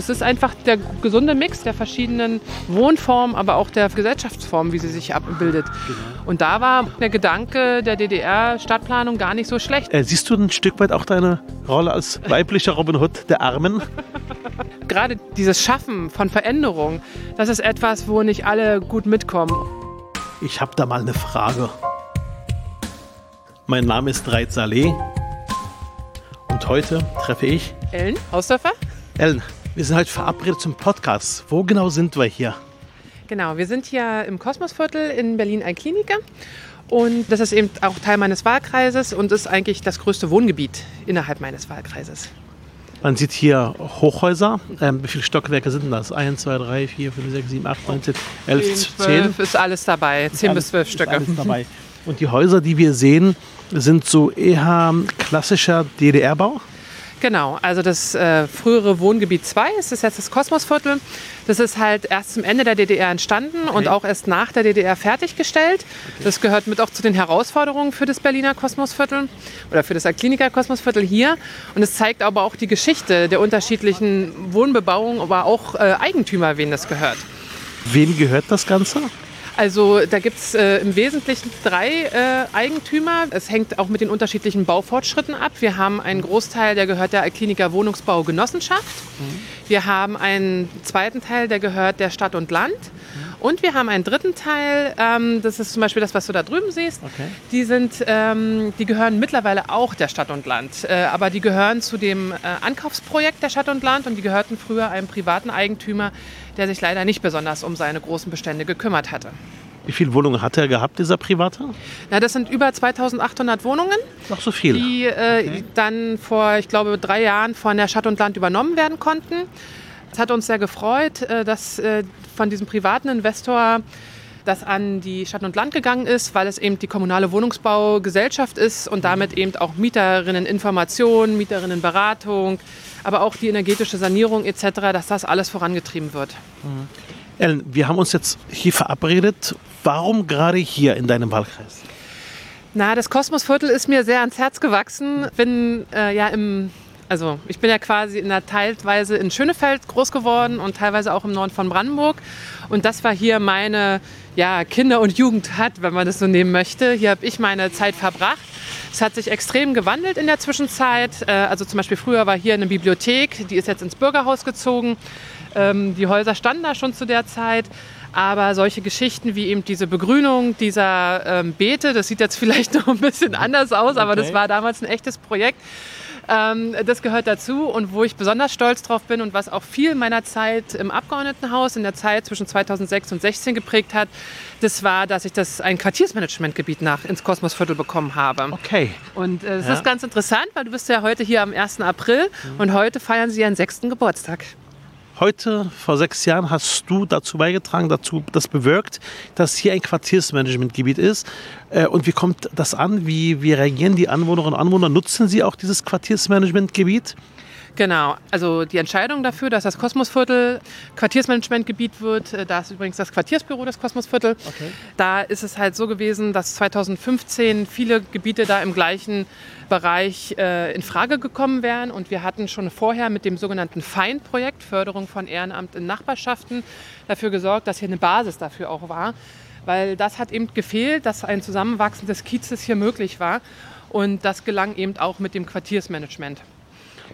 Das ist einfach der gesunde Mix der verschiedenen Wohnformen, aber auch der Gesellschaftsformen, wie sie sich abbildet. Genau. Und da war der Gedanke der DDR-Stadtplanung gar nicht so schlecht. Äh, siehst du ein Stück weit auch deine Rolle als weiblicher Robin Hood der Armen? Gerade dieses Schaffen von Veränderung, das ist etwas, wo nicht alle gut mitkommen. Ich habe da mal eine Frage. Mein Name ist Reit Saleh und heute treffe ich Ellen Hausdörfer. Ellen, wir sind heute verabredet zum Podcast. Wo genau sind wir hier? Genau, wir sind hier im Kosmosviertel in Berlin-Einkliniker. Und das ist eben auch Teil meines Wahlkreises und ist eigentlich das größte Wohngebiet innerhalb meines Wahlkreises. Man sieht hier Hochhäuser. Ähm, wie viele Stockwerke sind das? 1, 2, 3, 4, 5, 6, 7, 8, 9, 10, 11, 10. 12 ist alles dabei. 10 bis 12 Stücke. Alles dabei. Und die Häuser, die wir sehen, sind so eher klassischer DDR-Bau? Genau, also das äh, frühere Wohngebiet 2 ist das jetzt das Kosmosviertel. Das ist halt erst zum Ende der DDR entstanden okay. und auch erst nach der DDR fertiggestellt. Okay. Das gehört mit auch zu den Herausforderungen für das Berliner Kosmosviertel oder für das Kliniker Kosmosviertel hier. Und es zeigt aber auch die Geschichte der unterschiedlichen Wohnbebauung, aber auch äh, Eigentümer, wen das gehört. Wem gehört das Ganze? Also da gibt es äh, im Wesentlichen drei äh, Eigentümer. Es hängt auch mit den unterschiedlichen Baufortschritten ab. Wir haben einen Großteil, der gehört der Kliniker Wohnungsbau Genossenschaft. Mhm. Wir haben einen zweiten Teil, der gehört der Stadt und Land. Mhm. Und wir haben einen dritten Teil, ähm, das ist zum Beispiel das, was du da drüben siehst. Okay. Die, sind, ähm, die gehören mittlerweile auch der Stadt und Land. Äh, aber die gehören zu dem äh, Ankaufsprojekt der Stadt und Land und die gehörten früher einem privaten Eigentümer, der sich leider nicht besonders um seine großen Bestände gekümmert hatte. Wie viele Wohnungen hat er gehabt, dieser Private? Na, das sind über 2800 Wohnungen. Noch so viel. Die äh, okay. dann vor, ich glaube, drei Jahren von der Stadt und Land übernommen werden konnten. Es hat uns sehr gefreut, äh, dass äh, von diesem privaten Investor das an die Stadt und Land gegangen ist, weil es eben die kommunale Wohnungsbaugesellschaft ist und damit eben auch Mieterinneninformation, Mieterinnenberatung, aber auch die energetische Sanierung etc., dass das alles vorangetrieben wird. Mhm. Ellen, wir haben uns jetzt hier verabredet. Warum gerade hier in deinem Wahlkreis? Na, das Kosmosviertel ist mir sehr ans Herz gewachsen. Bin äh, ja im also ich bin ja quasi in der teilweise in Schönefeld groß geworden und teilweise auch im Norden von Brandenburg. Und das war hier meine ja, Kinder- und Jugendhat, wenn man das so nehmen möchte. Hier habe ich meine Zeit verbracht. Es hat sich extrem gewandelt in der Zwischenzeit. Äh, also zum Beispiel früher war hier eine Bibliothek, die ist jetzt ins Bürgerhaus gezogen. Ähm, die Häuser standen da schon zu der Zeit. Aber solche Geschichten wie eben diese Begrünung dieser ähm, Beete, das sieht jetzt vielleicht noch ein bisschen anders aus, aber okay. das war damals ein echtes Projekt. Ähm, das gehört dazu und wo ich besonders stolz drauf bin und was auch viel meiner Zeit im Abgeordnetenhaus in der Zeit zwischen 2006 und 2016 geprägt hat, das war, dass ich das ein Quartiersmanagementgebiet nach ins Kosmosviertel bekommen habe. Okay. Und äh, das ja. ist ganz interessant, weil du bist ja heute hier am 1. April mhm. und heute feiern sie ihren sechsten Geburtstag. Heute, vor sechs Jahren, hast du dazu beigetragen, dazu das bewirkt, dass hier ein Quartiersmanagementgebiet ist. Äh, und wie kommt das an? Wie, wie reagieren die Anwohnerinnen und Anwohner? Nutzen sie auch dieses Quartiersmanagementgebiet? Genau, also die Entscheidung dafür, dass das Kosmosviertel Quartiersmanagementgebiet wird, äh, da ist übrigens das Quartiersbüro des Kosmosviertel. Okay. Da ist es halt so gewesen, dass 2015 viele Gebiete da im gleichen Bereich äh, in Frage gekommen wären. Und wir hatten schon vorher mit dem sogenannten FEIN-Projekt, Förderung von Ehrenamt in Nachbarschaften, dafür gesorgt, dass hier eine Basis dafür auch war, weil das hat eben gefehlt, dass ein Zusammenwachsen des Kiezes hier möglich war. Und das gelang eben auch mit dem Quartiersmanagement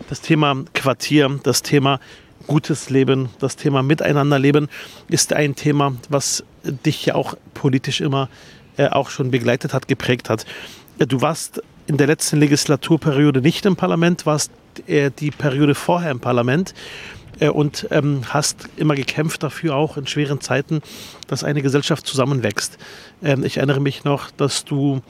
das Thema Quartier, das Thema gutes Leben, das Thema Miteinanderleben ist ein Thema, was dich ja auch politisch immer äh, auch schon begleitet hat, geprägt hat. Du warst in der letzten Legislaturperiode nicht im Parlament, warst äh, die Periode vorher im Parlament äh, und ähm, hast immer gekämpft dafür, auch in schweren Zeiten, dass eine Gesellschaft zusammenwächst. Ähm, ich erinnere mich noch, dass du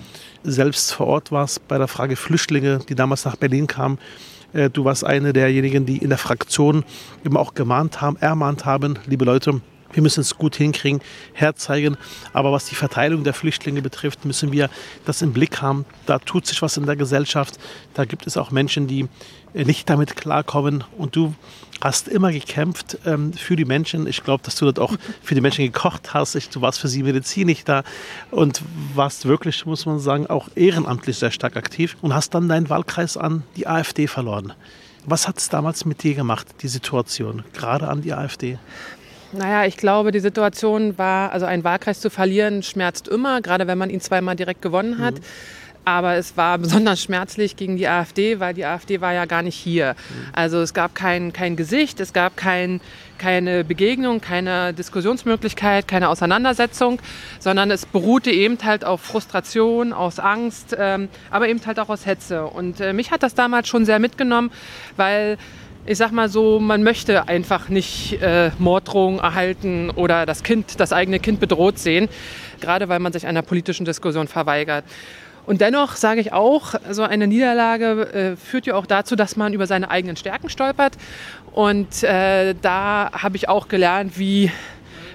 selbst vor Ort warst bei der Frage Flüchtlinge, die damals nach Berlin kamen äh, du warst eine derjenigen, die in der Fraktion immer auch gemahnt haben, ermahnt haben, liebe Leute, wir müssen es gut hinkriegen, herzeigen. Aber was die Verteilung der Flüchtlinge betrifft, müssen wir das im Blick haben. Da tut sich was in der Gesellschaft. Da gibt es auch Menschen, die äh, nicht damit klarkommen. Und du hast immer gekämpft ähm, für die Menschen. Ich glaube, dass du dort auch für die Menschen gekocht hast. Ich, du warst für sie medizinisch da und warst wirklich, muss man sagen, auch ehrenamtlich sehr stark aktiv und hast dann deinen Wahlkreis an die AfD verloren. Was hat es damals mit dir gemacht, die Situation, gerade an die AfD? Naja, ich glaube, die Situation war, also einen Wahlkreis zu verlieren, schmerzt immer, gerade wenn man ihn zweimal direkt gewonnen hat. Mhm. Aber es war besonders schmerzlich gegen die AfD, weil die AfD war ja gar nicht hier. Also es gab kein, kein Gesicht, es gab kein, keine Begegnung, keine Diskussionsmöglichkeit, keine Auseinandersetzung, sondern es beruhte eben halt auf Frustration, aus Angst, ähm, aber eben halt auch aus Hetze. Und äh, mich hat das damals schon sehr mitgenommen, weil ich sag mal so, man möchte einfach nicht äh, Morddrohungen erhalten oder das Kind, das eigene Kind bedroht sehen, gerade weil man sich einer politischen Diskussion verweigert. Und dennoch sage ich auch, so eine Niederlage äh, führt ja auch dazu, dass man über seine eigenen Stärken stolpert. Und äh, da habe ich auch gelernt, wie,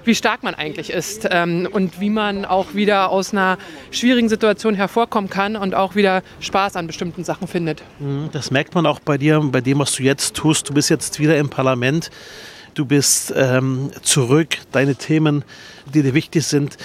wie stark man eigentlich ist ähm, und wie man auch wieder aus einer schwierigen Situation hervorkommen kann und auch wieder Spaß an bestimmten Sachen findet. Mhm, das merkt man auch bei dir, bei dem, was du jetzt tust. Du bist jetzt wieder im Parlament. Du bist ähm, zurück. Deine Themen, die dir wichtig sind,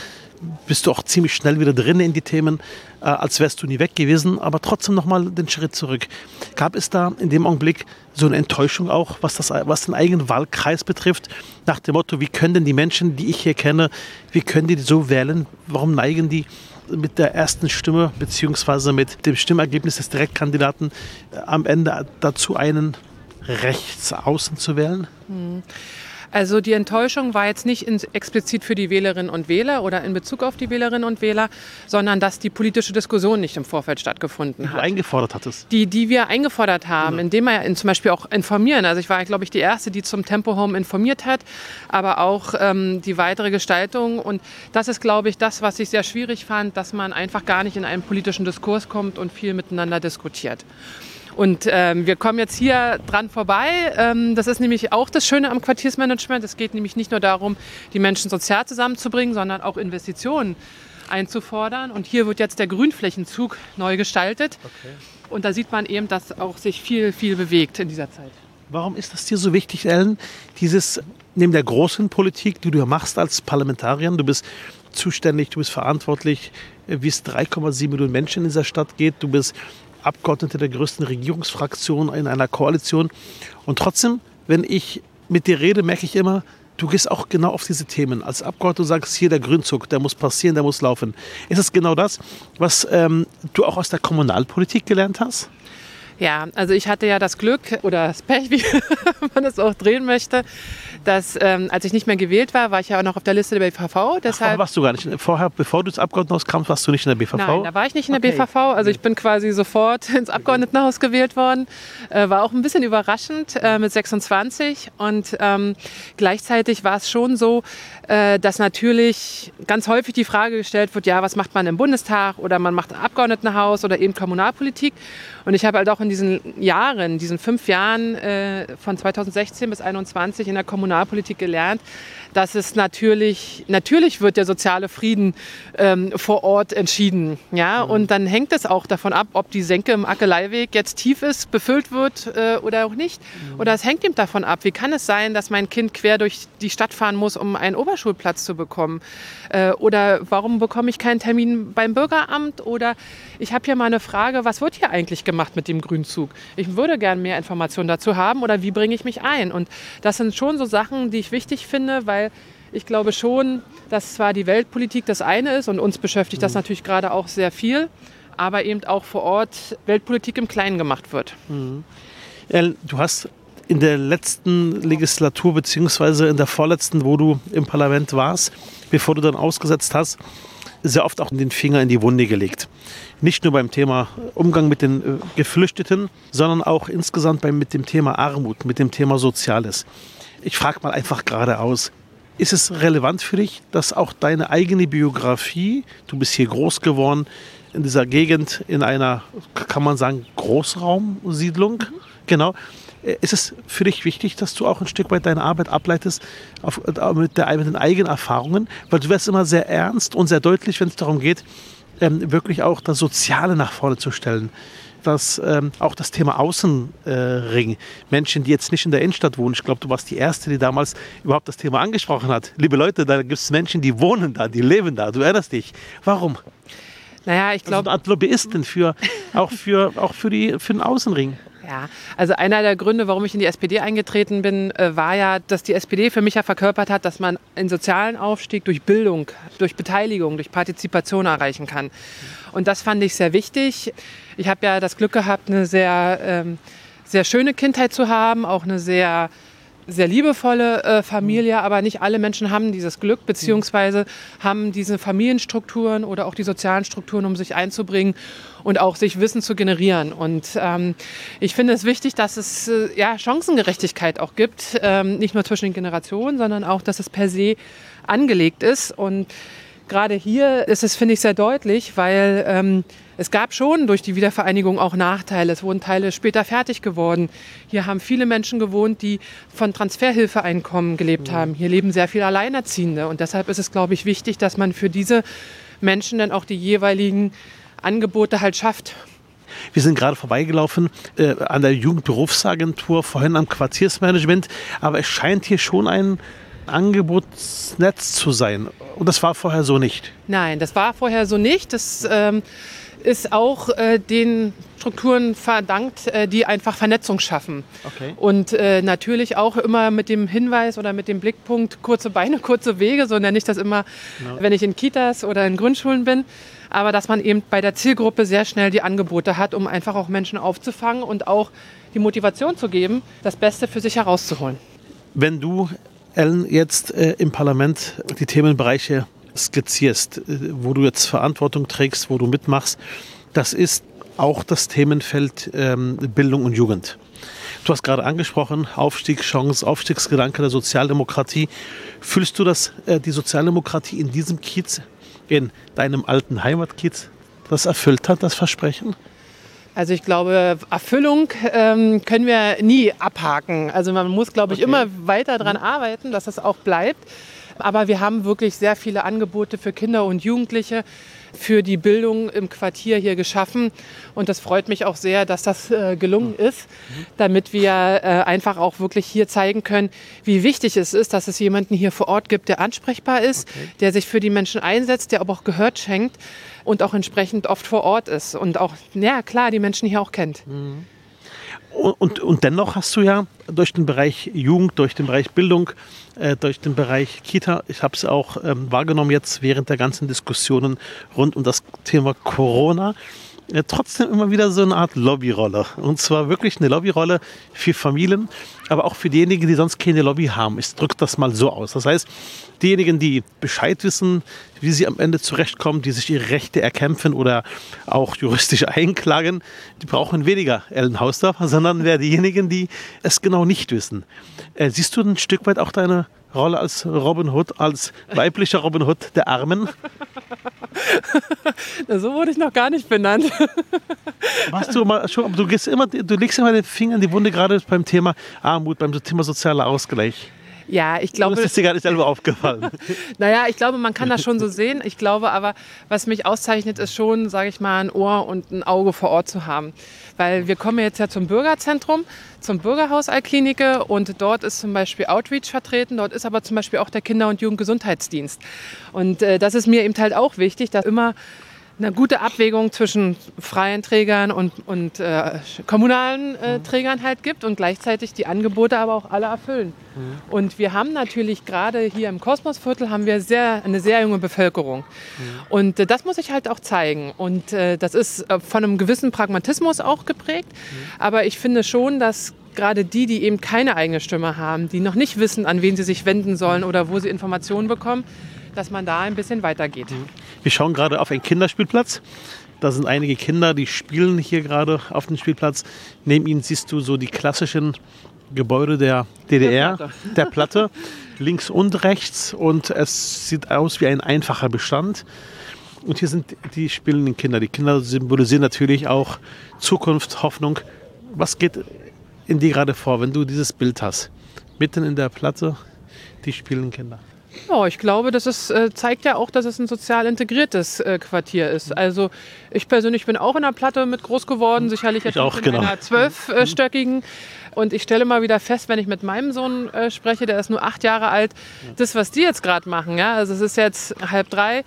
bist du auch ziemlich schnell wieder drin in die Themen, äh, als wärst du nie weg gewesen, aber trotzdem nochmal den Schritt zurück. Gab es da in dem Augenblick so eine Enttäuschung auch, was, das, was den eigenen Wahlkreis betrifft, nach dem Motto, wie können denn die Menschen, die ich hier kenne, wie können die so wählen? Warum neigen die mit der ersten Stimme beziehungsweise mit dem Stimmergebnis des Direktkandidaten äh, am Ende dazu einen Rechtsaußen zu wählen? Hm. Also die Enttäuschung war jetzt nicht in, explizit für die Wählerinnen und Wähler oder in Bezug auf die Wählerinnen und Wähler, sondern dass die politische Diskussion nicht im Vorfeld stattgefunden hat. Die eingefordert hattest. Die, die wir eingefordert haben, genau. indem wir in, zum Beispiel auch informieren. Also ich war, glaube ich, die Erste, die zum Tempo Home informiert hat, aber auch ähm, die weitere Gestaltung. Und das ist, glaube ich, das, was ich sehr schwierig fand, dass man einfach gar nicht in einen politischen Diskurs kommt und viel miteinander diskutiert. Und ähm, wir kommen jetzt hier dran vorbei. Ähm, das ist nämlich auch das Schöne am Quartiersmanagement. Es geht nämlich nicht nur darum, die Menschen sozial zusammenzubringen, sondern auch Investitionen einzufordern. Und hier wird jetzt der Grünflächenzug neu gestaltet. Okay. Und da sieht man eben, dass auch sich viel, viel bewegt in dieser Zeit. Warum ist das dir so wichtig, Ellen? Dieses neben der großen Politik, die du machst als Parlamentarierin, du bist zuständig, du bist verantwortlich, wie es 3,7 Millionen Menschen in dieser Stadt geht. Du bist Abgeordnete der größten Regierungsfraktion in einer Koalition. Und trotzdem, wenn ich mit dir rede, merke ich immer, du gehst auch genau auf diese Themen. Als Abgeordneter sagst, hier der Grünzug, der muss passieren, der muss laufen. Ist es genau das, was ähm, du auch aus der Kommunalpolitik gelernt hast? Ja, also ich hatte ja das Glück oder das Pech, wie man es auch drehen möchte, dass ähm, als ich nicht mehr gewählt war, war ich ja auch noch auf der Liste der BVV. Deshalb Ach, warst du gar nicht. Vorher, bevor du ins Abgeordnetenhaus kamst, warst du nicht in der BVV? Nein, da war ich nicht in der okay. BVV. Also ich bin quasi sofort ins Abgeordnetenhaus gewählt worden. Äh, war auch ein bisschen überraschend äh, mit 26. Und ähm, gleichzeitig war es schon so, äh, dass natürlich ganz häufig die Frage gestellt wird, ja, was macht man im Bundestag oder man macht Abgeordnetenhaus oder eben Kommunalpolitik. Und ich habe halt auch in diesen Jahren, diesen fünf Jahren äh, von 2016 bis 2021 in der Kommunalpolitik gelernt, dass es natürlich, natürlich wird der soziale Frieden ähm, vor Ort entschieden. Ja? Mhm. Und dann hängt es auch davon ab, ob die Senke im Ackeleiweg jetzt tief ist, befüllt wird äh, oder auch nicht. Mhm. Oder es hängt eben davon ab, wie kann es sein, dass mein Kind quer durch die Stadt fahren muss, um einen Oberschulplatz zu bekommen? Äh, oder warum bekomme ich keinen Termin beim Bürgeramt? Oder ich habe hier mal eine Frage, was wird hier eigentlich gemacht mit dem Grünzug? Ich würde gerne mehr Informationen dazu haben oder wie bringe ich mich ein? Und das sind schon so Sachen, die ich wichtig finde, weil ich glaube schon, dass zwar die Weltpolitik das eine ist und uns beschäftigt das mhm. natürlich gerade auch sehr viel, aber eben auch vor Ort Weltpolitik im Kleinen gemacht wird. Mhm. Du hast in der letzten Legislatur beziehungsweise in der vorletzten, wo du im Parlament warst, bevor du dann ausgesetzt hast, sehr oft auch den Finger in die Wunde gelegt. Nicht nur beim Thema Umgang mit den äh, Geflüchteten, sondern auch insgesamt beim, mit dem Thema Armut, mit dem Thema Soziales. Ich frage mal einfach geradeaus, ist es relevant für dich, dass auch deine eigene Biografie, du bist hier groß geworden, in dieser Gegend, in einer, kann man sagen, Großraumsiedlung, mhm. genau, äh, ist es für dich wichtig, dass du auch ein Stück weit deine Arbeit ableitest auf, äh, mit, der, mit den eigenen Erfahrungen? Weil du wirst immer sehr ernst und sehr deutlich, wenn es darum geht, ähm, wirklich auch das Soziale nach vorne zu stellen. Dass ähm, auch das Thema Außenring, äh, Menschen, die jetzt nicht in der Innenstadt wohnen, ich glaube, du warst die Erste, die damals überhaupt das Thema angesprochen hat. Liebe Leute, da gibt es Menschen, die wohnen da, die leben da, du erinnerst dich. Warum? Naja, ich glaube. Also eine Art Lobbyisten für, auch, für, auch für, die, für den Außenring. Ja, also einer der Gründe, warum ich in die SPD eingetreten bin, äh, war ja, dass die SPD für mich ja verkörpert hat, dass man einen sozialen Aufstieg durch Bildung, durch Beteiligung, durch Partizipation erreichen kann. Und das fand ich sehr wichtig. Ich habe ja das Glück gehabt, eine sehr, ähm, sehr schöne Kindheit zu haben, auch eine sehr sehr liebevolle äh, Familie, aber nicht alle Menschen haben dieses Glück, beziehungsweise haben diese Familienstrukturen oder auch die sozialen Strukturen, um sich einzubringen und auch sich Wissen zu generieren. Und ähm, ich finde es wichtig, dass es äh, ja, Chancengerechtigkeit auch gibt, ähm, nicht nur zwischen den Generationen, sondern auch, dass es per se angelegt ist. Und gerade hier ist es, finde ich, sehr deutlich, weil ähm, es gab schon durch die Wiedervereinigung auch Nachteile. Es wurden Teile später fertig geworden. Hier haben viele Menschen gewohnt, die von Transferhilfeeinkommen gelebt haben. Hier leben sehr viele Alleinerziehende. Und deshalb ist es, glaube ich, wichtig, dass man für diese Menschen dann auch die jeweiligen Angebote halt schafft. Wir sind gerade vorbeigelaufen äh, an der Jugendberufsagentur, vorhin am Quartiersmanagement, aber es scheint hier schon ein Angebotsnetz zu sein. Und das war vorher so nicht. Nein, das war vorher so nicht. Das ähm, ist auch äh, den Strukturen verdankt, äh, die einfach Vernetzung schaffen. Okay. Und äh, natürlich auch immer mit dem Hinweis oder mit dem Blickpunkt kurze Beine, kurze Wege, so nenne ich das immer, genau. wenn ich in Kitas oder in Grundschulen bin. Aber dass man eben bei der Zielgruppe sehr schnell die Angebote hat, um einfach auch Menschen aufzufangen und auch die Motivation zu geben, das Beste für sich herauszuholen. Wenn du, Ellen, jetzt äh, im Parlament die Themenbereiche skizzierst, äh, wo du jetzt Verantwortung trägst, wo du mitmachst, das ist auch das Themenfeld ähm, Bildung und Jugend. Du hast gerade angesprochen, Aufstiegschance, Aufstiegsgedanke der Sozialdemokratie. Fühlst du, dass äh, die Sozialdemokratie in diesem Kiez, in deinem alten Heimatkiez, das erfüllt hat, das Versprechen? Also ich glaube, Erfüllung ähm, können wir nie abhaken. Also man muss, glaube ich, okay. immer weiter daran arbeiten, dass das auch bleibt. Aber wir haben wirklich sehr viele Angebote für Kinder und Jugendliche für die Bildung im Quartier hier geschaffen. Und das freut mich auch sehr, dass das äh, gelungen ist, damit wir äh, einfach auch wirklich hier zeigen können, wie wichtig es ist, dass es jemanden hier vor Ort gibt, der ansprechbar ist, okay. der sich für die Menschen einsetzt, der aber auch Gehört schenkt und auch entsprechend oft vor Ort ist und auch, ja klar, die Menschen hier auch kennt. Mhm. Und, und dennoch hast du ja durch den Bereich Jugend, durch den Bereich Bildung, äh, durch den Bereich Kita, ich habe es auch ähm, wahrgenommen jetzt während der ganzen Diskussionen rund um das Thema Corona, äh, trotzdem immer wieder so eine Art Lobbyrolle. Und zwar wirklich eine Lobbyrolle für Familien, aber auch für diejenigen, die sonst keine Lobby haben. Ich drücke das mal so aus. Das heißt, diejenigen, die Bescheid wissen, wie sie am Ende zurechtkommen, die sich ihre Rechte erkämpfen oder auch juristisch einklagen, die brauchen weniger Ellen Hausdorf, sondern wer diejenigen, die es genau nicht wissen. Äh, siehst du ein Stück weit auch deine Rolle als Robin Hood, als weiblicher Robin Hood der Armen? so wurde ich noch gar nicht benannt. Machst du mal schon, du gehst immer, du legst immer den Finger in die Wunde, gerade beim Thema Armut, beim Thema sozialer Ausgleich. Ja, ich glaube. Das ist dir gar nicht selber aufgefallen. naja, ich glaube, man kann das schon so sehen. Ich glaube aber, was mich auszeichnet, ist schon, sage ich mal, ein Ohr und ein Auge vor Ort zu haben. Weil wir kommen jetzt ja zum Bürgerzentrum, zum Bürgerhaus Alklinike und dort ist zum Beispiel Outreach vertreten. Dort ist aber zum Beispiel auch der Kinder- und Jugendgesundheitsdienst. Und äh, das ist mir eben halt auch wichtig, dass immer eine gute Abwägung zwischen freien Trägern und, und äh, kommunalen äh, mhm. Trägern halt gibt und gleichzeitig die Angebote aber auch alle erfüllen. Mhm. Und wir haben natürlich gerade hier im Kosmosviertel haben wir sehr, eine sehr junge Bevölkerung. Mhm. Und äh, das muss ich halt auch zeigen. Und äh, das ist äh, von einem gewissen Pragmatismus auch geprägt. Mhm. Aber ich finde schon, dass gerade die, die eben keine eigene Stimme haben, die noch nicht wissen, an wen sie sich wenden sollen oder wo sie Informationen bekommen, dass man da ein bisschen weitergeht. Mhm. Wir schauen gerade auf einen Kinderspielplatz. Da sind einige Kinder, die spielen hier gerade auf dem Spielplatz. Neben ihnen siehst du so die klassischen Gebäude der DDR, der Platte, der Platte links und rechts. Und es sieht aus wie ein einfacher Bestand. Und hier sind die spielenden Kinder. Die Kinder symbolisieren natürlich auch Zukunft, Hoffnung. Was geht in dir gerade vor, wenn du dieses Bild hast? Mitten in der Platte, die spielenden Kinder. Ja, ich glaube, das ist, äh, zeigt ja auch, dass es ein sozial integriertes äh, Quartier ist. Also ich persönlich bin auch in der Platte mit groß geworden, sicherlich jetzt auch, in genau. einer zwölfstöckigen. Und ich stelle mal wieder fest, wenn ich mit meinem Sohn äh, spreche, der ist nur acht Jahre alt, das, was die jetzt gerade machen, ja, also es ist jetzt halb drei,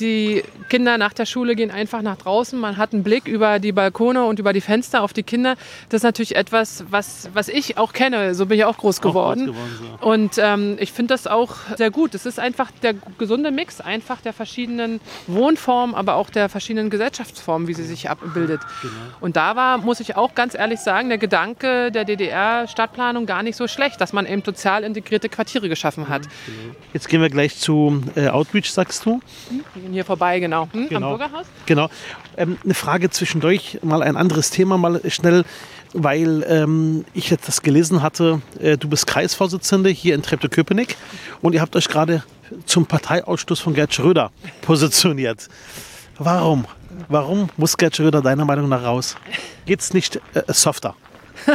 Die Kinder nach der Schule gehen einfach nach draußen. Man hat einen Blick über die Balkone und über die Fenster auf die Kinder. Das ist natürlich etwas, was, was ich auch kenne. So bin ich auch groß geworden. Auch groß geworden so. Und ähm, ich finde das auch sehr gut. Es ist einfach der gesunde Mix einfach der verschiedenen Wohnformen, aber auch der verschiedenen Gesellschaftsformen, wie sie sich abbildet. Genau. Und da war, muss ich auch ganz ehrlich sagen, der Gedanke der DDR-Stadtplanung gar nicht so schlecht, dass man eben sozial integrierte Quartiere geschaffen hat. Genau. Jetzt gehen wir gleich zu äh, Outreach, sagst du? Mhm gehen hier vorbei, genau. Hm, genau. Am Bürgerhaus? Genau. Ähm, eine Frage zwischendurch, mal ein anderes Thema, mal schnell, weil ähm, ich jetzt das gelesen hatte. Äh, du bist Kreisvorsitzende hier in Treptow-Köpenick und ihr habt euch gerade zum Parteiausschluss von Gerd Schröder positioniert. Warum? Warum muss Gerd Schröder deiner Meinung nach raus? Geht es nicht äh, softer?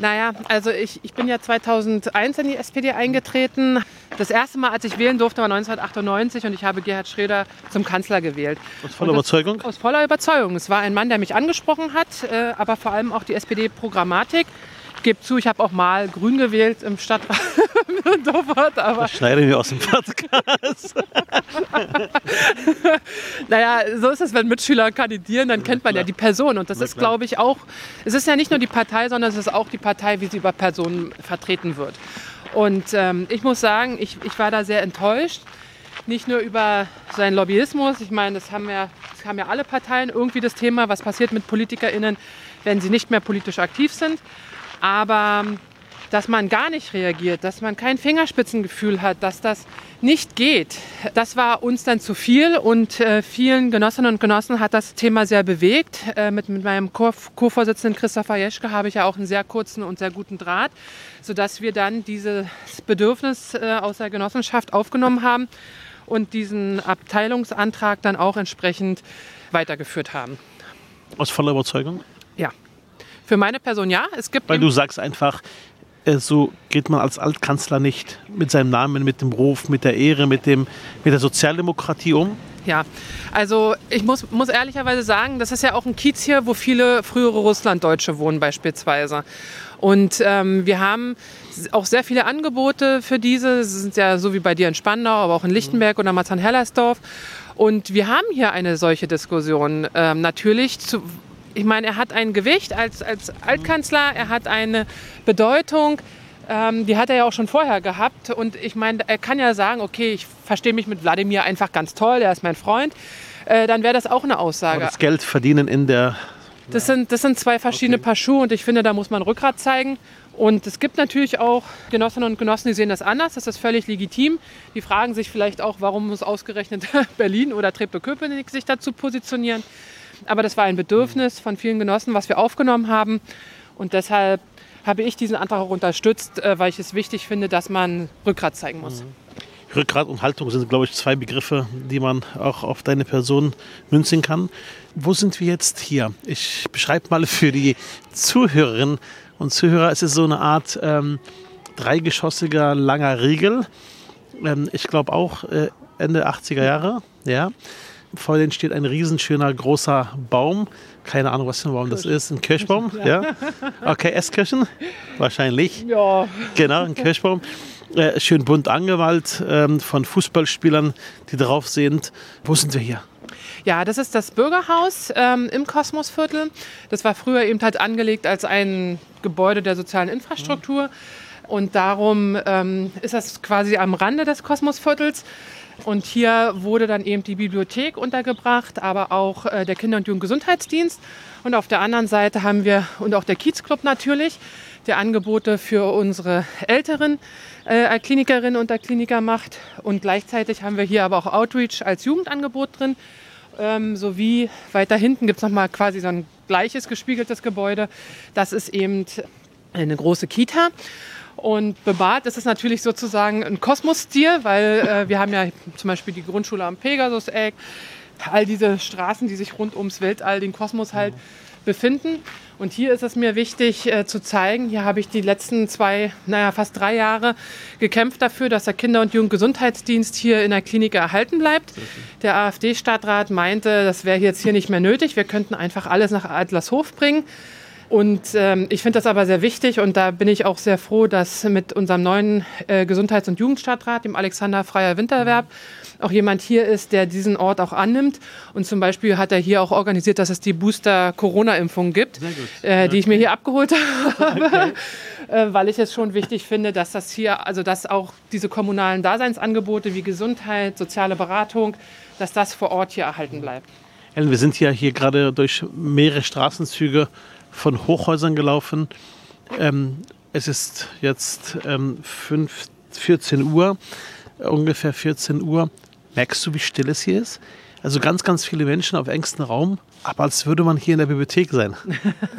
Naja, also ich, ich bin ja 2001 in die SPD eingetreten. Das erste Mal, als ich wählen durfte, war 1998 und ich habe Gerhard Schröder zum Kanzler gewählt. Aus voller Überzeugung? Aus voller Überzeugung. Es war ein Mann, der mich angesprochen hat, äh, aber vor allem auch die SPD-Programmatik. Ich gebe zu, ich habe auch mal grün gewählt im Stadtrat Dorfort, aber. Das schneiden wir aus dem Podcast. naja, so ist es, wenn Mitschüler kandidieren, dann kennt man ja die Person. Und das ist, glaube ich, auch, es ist ja nicht nur die Partei, sondern es ist auch die Partei, wie sie über Personen vertreten wird. Und ähm, ich muss sagen, ich, ich war da sehr enttäuscht. Nicht nur über seinen Lobbyismus, ich meine, das haben, ja, das haben ja alle Parteien irgendwie das Thema, was passiert mit PolitikerInnen, wenn sie nicht mehr politisch aktiv sind. Aber dass man gar nicht reagiert, dass man kein Fingerspitzengefühl hat, dass das nicht geht, das war uns dann zu viel und äh, vielen Genossinnen und Genossen hat das Thema sehr bewegt. Äh, mit, mit meinem Co-Vorsitzenden Christopher Jeschke habe ich ja auch einen sehr kurzen und sehr guten Draht, sodass wir dann dieses Bedürfnis äh, aus der Genossenschaft aufgenommen haben und diesen Abteilungsantrag dann auch entsprechend weitergeführt haben. Aus voller Überzeugung? Ja. Für meine Person ja. Es gibt Weil du sagst einfach, so geht man als Altkanzler nicht mit seinem Namen, mit dem Ruf, mit der Ehre, mit, dem, mit der Sozialdemokratie um. Ja, also ich muss, muss ehrlicherweise sagen, das ist ja auch ein Kiez hier, wo viele frühere Russlanddeutsche wohnen beispielsweise. Und ähm, wir haben auch sehr viele Angebote für diese. Das sind ja so wie bei dir in Spandau, aber auch in Lichtenberg oder Marzahn-Hellersdorf. Und wir haben hier eine solche Diskussion. Ähm, natürlich zu, ich meine, er hat ein Gewicht als, als Altkanzler, er hat eine Bedeutung, ähm, die hat er ja auch schon vorher gehabt. Und ich meine, er kann ja sagen, okay, ich verstehe mich mit Wladimir einfach ganz toll, er ist mein Freund. Äh, dann wäre das auch eine Aussage. Aber das Geld verdienen in der... Das sind, das sind zwei verschiedene okay. Paar Schuhe und ich finde, da muss man Rückgrat zeigen. Und es gibt natürlich auch Genossinnen und Genossen, die sehen das anders. Das ist völlig legitim. Die fragen sich vielleicht auch, warum muss ausgerechnet Berlin oder Treptow-Köpenick sich dazu positionieren. Aber das war ein Bedürfnis von vielen Genossen, was wir aufgenommen haben. Und deshalb habe ich diesen Antrag auch unterstützt, äh, weil ich es wichtig finde, dass man Rückgrat zeigen muss. Mhm. Rückgrat und Haltung sind, glaube ich, zwei Begriffe, die man auch auf deine Person münzen kann. Wo sind wir jetzt hier? Ich beschreibe mal für die Zuhörerinnen und Zuhörer, es ist so eine Art ähm, dreigeschossiger langer Riegel. Ähm, ich glaube auch äh, Ende 80er Jahre. Ja. Vor denen steht ein riesenschöner großer Baum. Keine Ahnung, was für ein Baum das ist. Ein Kirschbaum? Ja. Okay, Esskirchen? Wahrscheinlich. Ja. Genau, ein Kirschbaum. Äh, schön bunt angemalt ähm, von Fußballspielern, die drauf sind. Wo sind wir hier? Ja, das ist das Bürgerhaus ähm, im Kosmosviertel. Das war früher eben halt angelegt als ein Gebäude der sozialen Infrastruktur. Und darum ähm, ist das quasi am Rande des Kosmosviertels. Und hier wurde dann eben die Bibliothek untergebracht, aber auch äh, der Kinder- und Jugendgesundheitsdienst. Und auf der anderen Seite haben wir, und auch der Kiezclub natürlich, der Angebote für unsere älteren äh, Klinikerinnen und Kliniker macht. Und gleichzeitig haben wir hier aber auch Outreach als Jugendangebot drin. Ähm, sowie weiter hinten gibt es nochmal quasi so ein gleiches gespiegeltes Gebäude. Das ist eben eine große Kita. Und bewahrt ist es natürlich sozusagen ein Kosmostier, weil äh, wir haben ja zum Beispiel die Grundschule am Pegasus-Eck, all diese Straßen, die sich rund ums Weltall, den Kosmos halt befinden. Und hier ist es mir wichtig äh, zu zeigen, hier habe ich die letzten zwei, naja, fast drei Jahre gekämpft dafür, dass der Kinder- und Jugendgesundheitsdienst hier in der Klinik erhalten bleibt. Der AfD-Stadtrat meinte, das wäre jetzt hier nicht mehr nötig, wir könnten einfach alles nach Adlershof bringen. Und ähm, ich finde das aber sehr wichtig und da bin ich auch sehr froh, dass mit unserem neuen äh, Gesundheits- und Jugendstadtrat, dem Alexander Freier Winterwerb, auch jemand hier ist, der diesen Ort auch annimmt. Und zum Beispiel hat er hier auch organisiert, dass es die Booster-Corona-Impfung gibt, äh, die ich mir hier abgeholt habe, okay. äh, weil ich es schon wichtig finde, dass das hier, also dass auch diese kommunalen Daseinsangebote wie Gesundheit, soziale Beratung, dass das vor Ort hier erhalten bleibt. Ellen, wir sind ja hier gerade durch mehrere Straßenzüge von Hochhäusern gelaufen. Ähm, es ist jetzt ähm, 5, 14 Uhr, ungefähr 14 Uhr. Merkst du, wie still es hier ist? Also ganz, ganz viele Menschen auf engstem Raum, aber als würde man hier in der Bibliothek sein.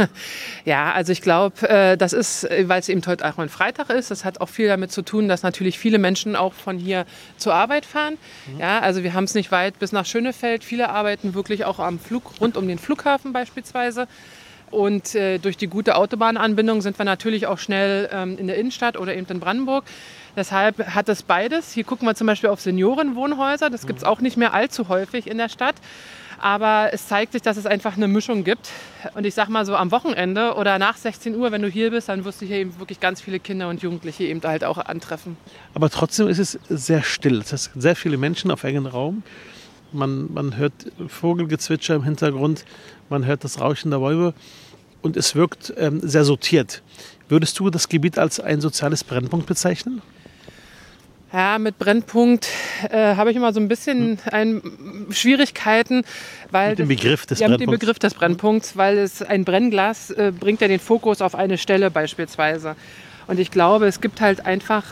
ja, also ich glaube, äh, das ist, weil es eben heute auch ein Freitag ist, das hat auch viel damit zu tun, dass natürlich viele Menschen auch von hier zur Arbeit fahren. Mhm. Ja, also wir haben es nicht weit bis nach Schönefeld. Viele arbeiten wirklich auch am Flug, rund um den Flughafen beispielsweise. Und äh, durch die gute Autobahnanbindung sind wir natürlich auch schnell ähm, in der Innenstadt oder eben in Brandenburg. Deshalb hat es beides. Hier gucken wir zum Beispiel auf Seniorenwohnhäuser. Das gibt es auch nicht mehr allzu häufig in der Stadt. Aber es zeigt sich, dass es einfach eine Mischung gibt. Und ich sag mal so am Wochenende oder nach 16 Uhr, wenn du hier bist, dann wirst du hier eben wirklich ganz viele Kinder und Jugendliche eben halt auch antreffen. Aber trotzdem ist es sehr still. Es sind sehr viele Menschen auf engen Raum. Man, man hört Vogelgezwitscher im Hintergrund, man hört das Rauschen der Bäume und es wirkt ähm, sehr sortiert. Würdest du das Gebiet als ein soziales Brennpunkt bezeichnen? Ja, mit Brennpunkt äh, habe ich immer so ein bisschen ein, Schwierigkeiten, weil mit dem Begriff des ja, Brennpunkts. mit dem Begriff des Brennpunkts, weil es ein Brennglas äh, bringt ja den Fokus auf eine Stelle beispielsweise. Und ich glaube, es gibt halt einfach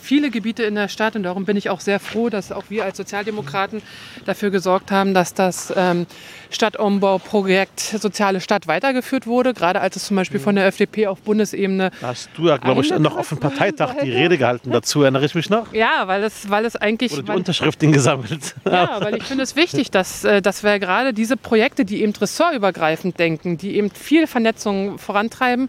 viele Gebiete in der Stadt und darum bin ich auch sehr froh, dass auch wir als Sozialdemokraten dafür gesorgt haben, dass das ähm, Stadtumbauprojekt Soziale Stadt weitergeführt wurde, gerade als es zum Beispiel von der FDP auf Bundesebene. Da hast du ja, glaube ich, noch auf dem Parteitag die Rede gehalten dazu, erinnere ich mich noch? Ja, weil es, weil es eigentlich. Oder die Unterschriften gesammelt. Ja, weil ich finde es wichtig, dass, äh, dass wir gerade diese Projekte, die eben ressortübergreifend denken, die eben viel Vernetzung vorantreiben,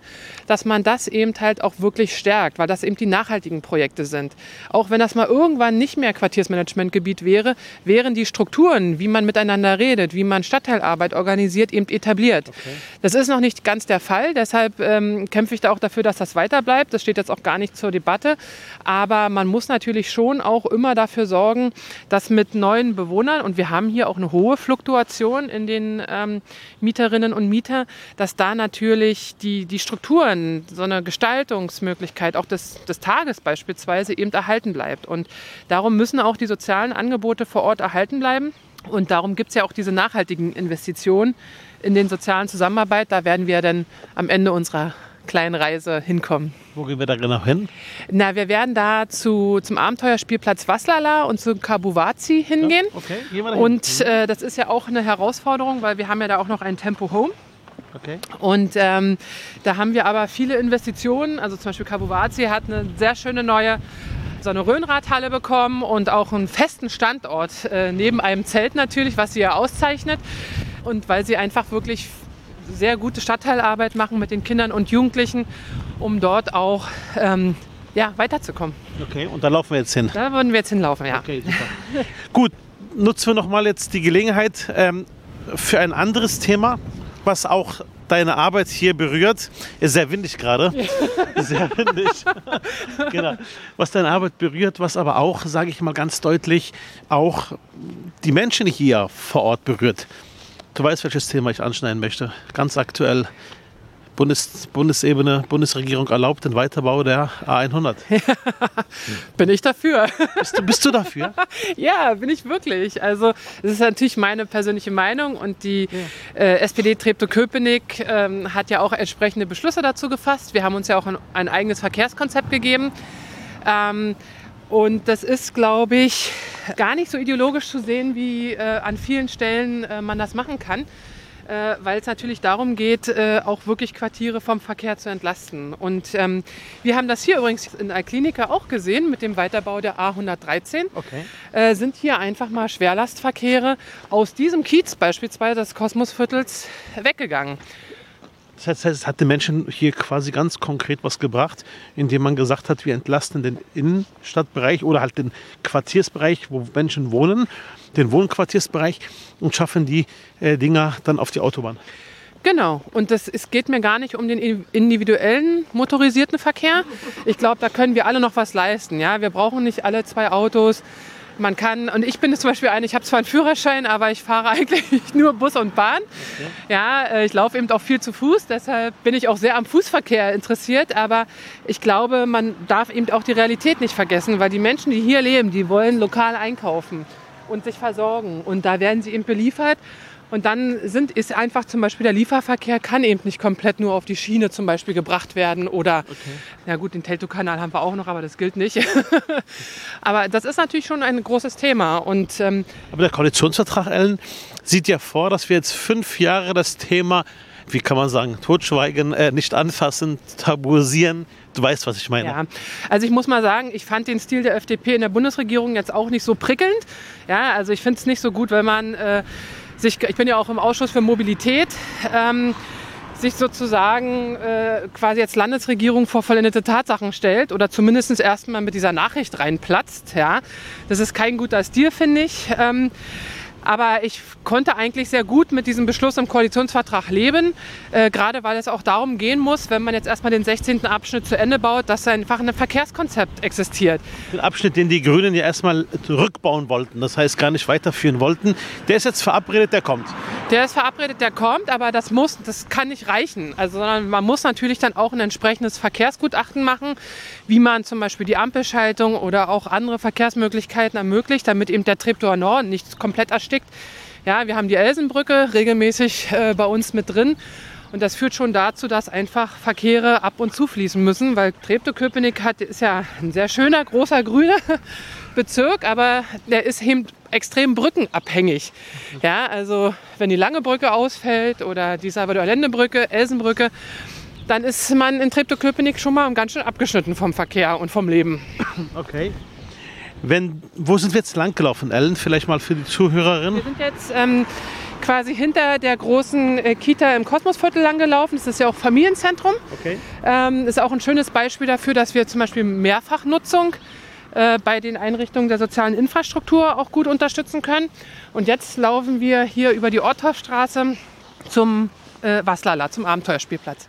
dass man das eben halt auch wirklich stärkt, weil das eben die nachhaltigen Projekte sind. Auch wenn das mal irgendwann nicht mehr Quartiersmanagementgebiet wäre, wären die Strukturen, wie man miteinander redet, wie man Stadtteil Stadtteilarbeit organisiert, eben etabliert. Okay. Das ist noch nicht ganz der Fall, deshalb ähm, kämpfe ich da auch dafür, dass das weiter bleibt. Das steht jetzt auch gar nicht zur Debatte. Aber man muss natürlich schon auch immer dafür sorgen, dass mit neuen Bewohnern, und wir haben hier auch eine hohe Fluktuation in den ähm, Mieterinnen und Mietern, dass da natürlich die, die Strukturen, so eine Gestaltungsmöglichkeit auch des, des Tages beispielsweise eben erhalten bleibt. Und darum müssen auch die sozialen Angebote vor Ort erhalten bleiben. Und darum gibt es ja auch diese nachhaltigen Investitionen in den sozialen Zusammenarbeit. Da werden wir dann am Ende unserer kleinen Reise hinkommen. Wo gehen wir da genau hin? Na, wir werden da zu, zum Abenteuerspielplatz Waslala und zu Kabuwazi hingehen. Ja, okay, gehen wir da Und äh, das ist ja auch eine Herausforderung, weil wir haben ja da auch noch ein Tempo Home. Okay. Und ähm, da haben wir aber viele Investitionen. Also zum Beispiel Kabuwazi hat eine sehr schöne neue so eine Röhnradhalle bekommen und auch einen festen Standort äh, neben einem Zelt natürlich, was sie ja auszeichnet. Und weil sie einfach wirklich sehr gute Stadtteilarbeit machen mit den Kindern und Jugendlichen, um dort auch ähm, ja, weiterzukommen. Okay, und da laufen wir jetzt hin. Da würden wir jetzt hinlaufen, ja. Okay, super. Gut, nutzen wir nochmal jetzt die Gelegenheit ähm, für ein anderes Thema, was auch deine Arbeit hier berührt. Ist sehr windig gerade. Sehr windig. genau. Was deine Arbeit berührt, was aber auch, sage ich mal ganz deutlich, auch die Menschen hier vor Ort berührt. Du weißt, welches Thema ich anschneiden möchte. Ganz aktuell Bundes, Bundesebene, Bundesregierung erlaubt den Weiterbau der A100. bin ich dafür. Bist du, bist du dafür? ja, bin ich wirklich. Also es ist natürlich meine persönliche Meinung und die ja. äh, SPD Treptow-Köpenick ähm, hat ja auch entsprechende Beschlüsse dazu gefasst. Wir haben uns ja auch ein, ein eigenes Verkehrskonzept gegeben. Ähm, und das ist, glaube ich, gar nicht so ideologisch zu sehen, wie äh, an vielen Stellen äh, man das machen kann äh, weil es natürlich darum geht, äh, auch wirklich Quartiere vom Verkehr zu entlasten. Und ähm, wir haben das hier übrigens in der Klinika auch gesehen mit dem Weiterbau der A113. Okay. Äh, sind hier einfach mal Schwerlastverkehre aus diesem Kiez beispielsweise des Kosmosviertels weggegangen. Das heißt, es hat den Menschen hier quasi ganz konkret was gebracht, indem man gesagt hat, wir entlasten den Innenstadtbereich oder halt den Quartiersbereich, wo Menschen wohnen, den Wohnquartiersbereich und schaffen die äh, Dinger dann auf die Autobahn. Genau. Und das, es geht mir gar nicht um den individuellen motorisierten Verkehr. Ich glaube, da können wir alle noch was leisten. Ja? Wir brauchen nicht alle zwei Autos. Man kann, und ich bin zum Beispiel eine, ich habe zwar einen Führerschein, aber ich fahre eigentlich nur Bus und Bahn. Okay. Ja, äh, ich laufe eben auch viel zu Fuß, deshalb bin ich auch sehr am Fußverkehr interessiert. Aber ich glaube, man darf eben auch die Realität nicht vergessen, weil die Menschen, die hier leben, die wollen lokal einkaufen und sich versorgen. Und da werden sie eben beliefert. Und dann sind, ist einfach zum Beispiel der Lieferverkehr kann eben nicht komplett nur auf die Schiene zum Beispiel gebracht werden oder, okay. ja gut, den Teltow-Kanal haben wir auch noch, aber das gilt nicht. aber das ist natürlich schon ein großes Thema. Und, ähm, aber der Koalitionsvertrag, Ellen, sieht ja vor, dass wir jetzt fünf Jahre das Thema, wie kann man sagen, totschweigen, äh, nicht anfassen, tabuisieren. Du weißt, was ich meine. Ja, also ich muss mal sagen, ich fand den Stil der FDP in der Bundesregierung jetzt auch nicht so prickelnd. Ja, also ich finde es nicht so gut, wenn man äh, sich, ich bin ja auch im Ausschuss für Mobilität, ähm, sich sozusagen äh, quasi als Landesregierung vor vollendete Tatsachen stellt oder zumindest erstmal mit dieser Nachricht reinplatzt. Ja. Das ist kein guter Stil, finde ich. Ähm, aber ich konnte eigentlich sehr gut mit diesem Beschluss im Koalitionsvertrag leben, äh, gerade weil es auch darum gehen muss, wenn man jetzt erstmal den 16. Abschnitt zu Ende baut, dass einfach ein Verkehrskonzept existiert. Den Abschnitt, den die Grünen ja erstmal rückbauen wollten, das heißt gar nicht weiterführen wollten, der ist jetzt verabredet, der kommt. Der ist verabredet, der kommt, aber das muss, das kann nicht reichen. Also, sondern man muss natürlich dann auch ein entsprechendes Verkehrsgutachten machen, wie man zum Beispiel die Ampelschaltung oder auch andere Verkehrsmöglichkeiten ermöglicht, damit eben der Treptower Nord nicht komplett erstickt erstickt. Ja, wir haben die Elsenbrücke regelmäßig äh, bei uns mit drin. Und das führt schon dazu, dass einfach Verkehre ab und zu fließen müssen, weil Treptow-Köpenick ist ja ein sehr schöner, großer, grüner Bezirk, aber der ist eben extrem brückenabhängig. Ja, also wenn die lange Brücke ausfällt oder die Salvador-Allende-Brücke, Elsenbrücke, dann ist man in Treptow-Köpenick schon mal ganz schön abgeschnitten vom Verkehr und vom Leben. Okay. Wenn, wo sind wir jetzt langgelaufen, Ellen? Vielleicht mal für die Zuhörerinnen. Wir sind jetzt ähm, quasi hinter der großen äh, Kita im Kosmosviertel langgelaufen. Das ist ja auch Familienzentrum. Okay. Ähm, ist auch ein schönes Beispiel dafür, dass wir zum Beispiel Mehrfachnutzung äh, bei den Einrichtungen der sozialen Infrastruktur auch gut unterstützen können. Und jetzt laufen wir hier über die Orthoffstraße zum äh, Waslala, zum Abenteuerspielplatz.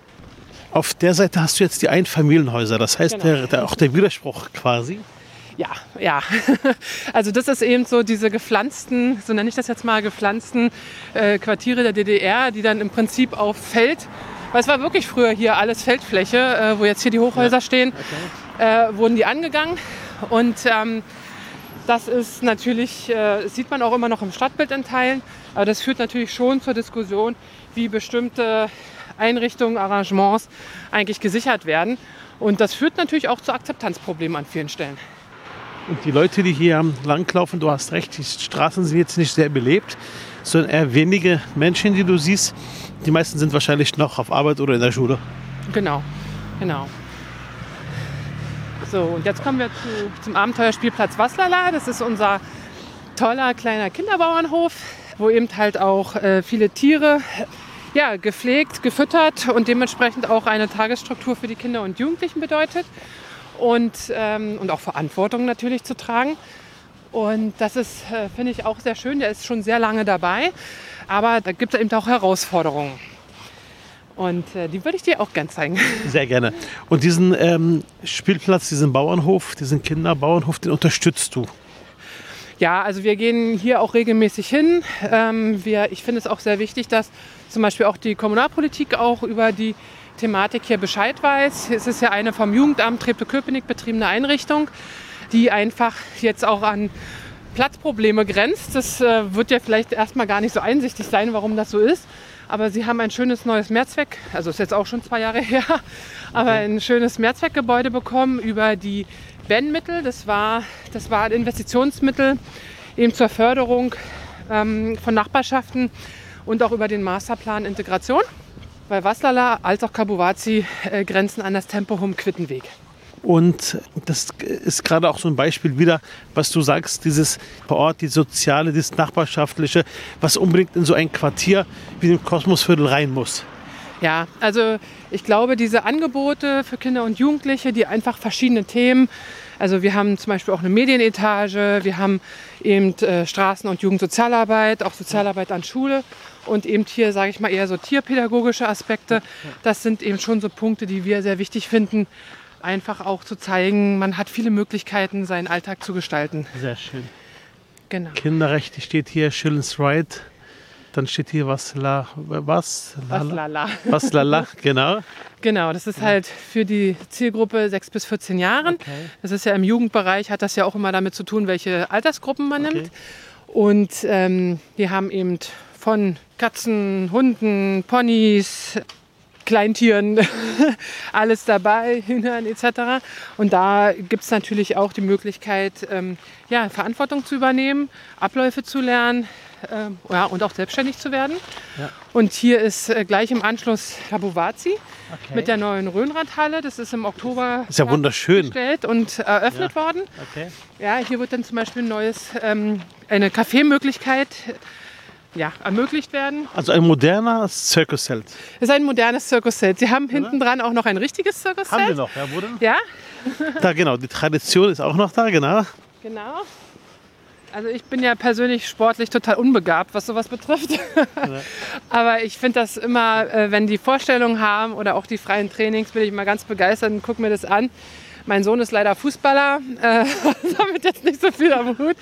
Auf der Seite hast du jetzt die Einfamilienhäuser, das heißt genau. der, der, auch der Widerspruch quasi. Ja, ja. Also das ist eben so diese gepflanzten, so nenne ich das jetzt mal, gepflanzten äh, Quartiere der DDR, die dann im Prinzip auf Feld, weil es war wirklich früher hier alles Feldfläche, äh, wo jetzt hier die Hochhäuser ja. stehen, okay. äh, wurden die angegangen. Und ähm, das ist natürlich, äh, sieht man auch immer noch im Stadtbild in Teilen, aber das führt natürlich schon zur Diskussion, wie bestimmte Einrichtungen, Arrangements eigentlich gesichert werden. Und das führt natürlich auch zu Akzeptanzproblemen an vielen Stellen. Und die Leute, die hier langlaufen, du hast recht, die Straßen sind jetzt nicht sehr belebt, sondern eher wenige Menschen, die du siehst. Die meisten sind wahrscheinlich noch auf Arbeit oder in der Schule. Genau, genau. So, und jetzt kommen wir zu, zum Abenteuerspielplatz Waslala. Das ist unser toller kleiner Kinderbauernhof, wo eben halt auch äh, viele Tiere ja, gepflegt, gefüttert und dementsprechend auch eine Tagesstruktur für die Kinder und Jugendlichen bedeutet und, ähm, und auch Verantwortung natürlich zu tragen. Und das ist, äh, finde ich, auch sehr schön. Der ist schon sehr lange dabei, aber da gibt es eben auch Herausforderungen. Und äh, die würde ich dir auch gern zeigen. Sehr gerne. Und diesen ähm, Spielplatz, diesen Bauernhof, diesen Kinderbauernhof, den unterstützt du? Ja, also wir gehen hier auch regelmäßig hin. Ähm, wir, ich finde es auch sehr wichtig, dass zum Beispiel auch die Kommunalpolitik auch über die Thematik hier Bescheid weiß. Es ist ja eine vom Jugendamt Treptow-Köpenick betriebene Einrichtung, die einfach jetzt auch an Platzprobleme grenzt. Das äh, wird ja vielleicht erstmal gar nicht so einsichtig sein, warum das so ist. Aber sie haben ein schönes neues Mehrzweck, also ist jetzt auch schon zwei Jahre her, aber ein schönes Mehrzweckgebäude bekommen über die Ben-Mittel. Das war, das war ein Investitionsmittel eben zur Förderung ähm, von Nachbarschaften und auch über den Masterplan Integration weil Waslala als auch Kabuwazi äh, grenzen an das Tempo-Hum-Quittenweg. Und das ist gerade auch so ein Beispiel wieder, was du sagst, dieses vor Ort, die soziale, das nachbarschaftliche, was unbedingt in so ein Quartier wie dem Kosmosviertel rein muss. Ja, also ich glaube, diese Angebote für Kinder und Jugendliche, die einfach verschiedene Themen, also wir haben zum Beispiel auch eine Medienetage, wir haben eben äh, Straßen- und Jugendsozialarbeit, auch Sozialarbeit an Schule und eben hier, sage ich mal, eher so tierpädagogische Aspekte. Das sind eben schon so Punkte, die wir sehr wichtig finden, einfach auch zu zeigen, man hat viele Möglichkeiten, seinen Alltag zu gestalten. Sehr schön. Genau. Kinderrechte steht hier, Children's Right. Dann steht hier was la was Was lala. was lala genau. Genau, das ist halt für die Zielgruppe 6 bis 14 Jahren. Okay. Das ist ja im Jugendbereich, hat das ja auch immer damit zu tun, welche Altersgruppen man Okay. nimmt. Und ähm, wir haben eben von Katzen, Hunden, Ponys, Kleintieren, alles dabei, Hühnern etc. Und da gibt es natürlich auch die Möglichkeit, ähm, ja, Verantwortung zu übernehmen, Abläufe zu lernen ähm, ja, und auch selbstständig zu werden. Ja. Und hier ist äh, gleich im Anschluss Tabuwazi Okay. mit der neuen Rhönradhalle. Das ist im Oktober Ist ja wunderschön. gestellt und eröffnet worden. Okay. Ja, hier wird dann zum Beispiel ein neues, ähm, eine Kaffeemöglichkeit ja, ermöglicht werden. Also ein moderner Circus Zelt. Das ist ein modernes Circus-Set. Sie haben hinten dran auch noch ein richtiges Haben wir noch, ja, denn? Ja, Da genau, die Tradition ist auch noch da, genau. genau. Also ich bin ja persönlich sportlich total unbegabt, was sowas betrifft. Aber ich finde das immer, äh, wenn die Vorstellungen haben oder auch die freien Trainings, bin ich immer ganz begeistert und gucke mir das an. Mein Sohn ist leider Fußballer, äh, damit jetzt nicht so viel am Hut.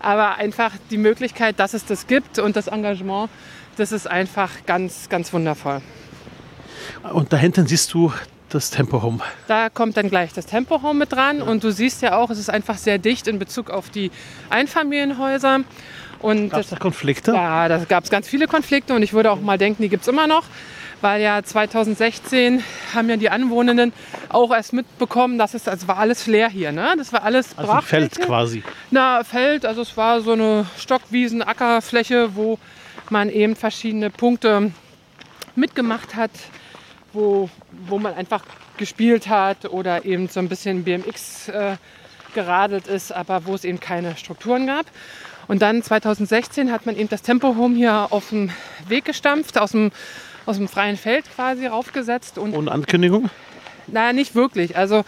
Aber einfach die Möglichkeit, dass es das gibt und das Engagement, das ist einfach ganz, ganz wundervoll. Und da hinten siehst du das Tempo Home. Da kommt dann gleich das Tempo Home mit dran und du siehst ja auch, es ist einfach sehr dicht in Bezug auf die Einfamilienhäuser. Und Gab es da Konflikte? Ja, da gab es ganz viele Konflikte und ich würde auch mal denken, die gibt es immer noch. Weil ja 2016 haben ja die Anwohnenden auch erst mitbekommen, dass es, also war alles leer hier, ne? Das war alles Also ein Feld quasi. Na, Feld, also es war so eine Stockwiesen, Ackerfläche, wo man eben verschiedene Punkte mitgemacht hat, wo, wo man einfach gespielt hat oder eben so ein bisschen BMX äh, geradelt ist, aber wo es eben keine Strukturen gab. Und dann 2016 hat man eben das Tempo Home hier auf dem Weg gestampft, aus dem, aus dem freien Feld quasi raufgesetzt und Ohne Ankündigung. naja, nicht wirklich. Also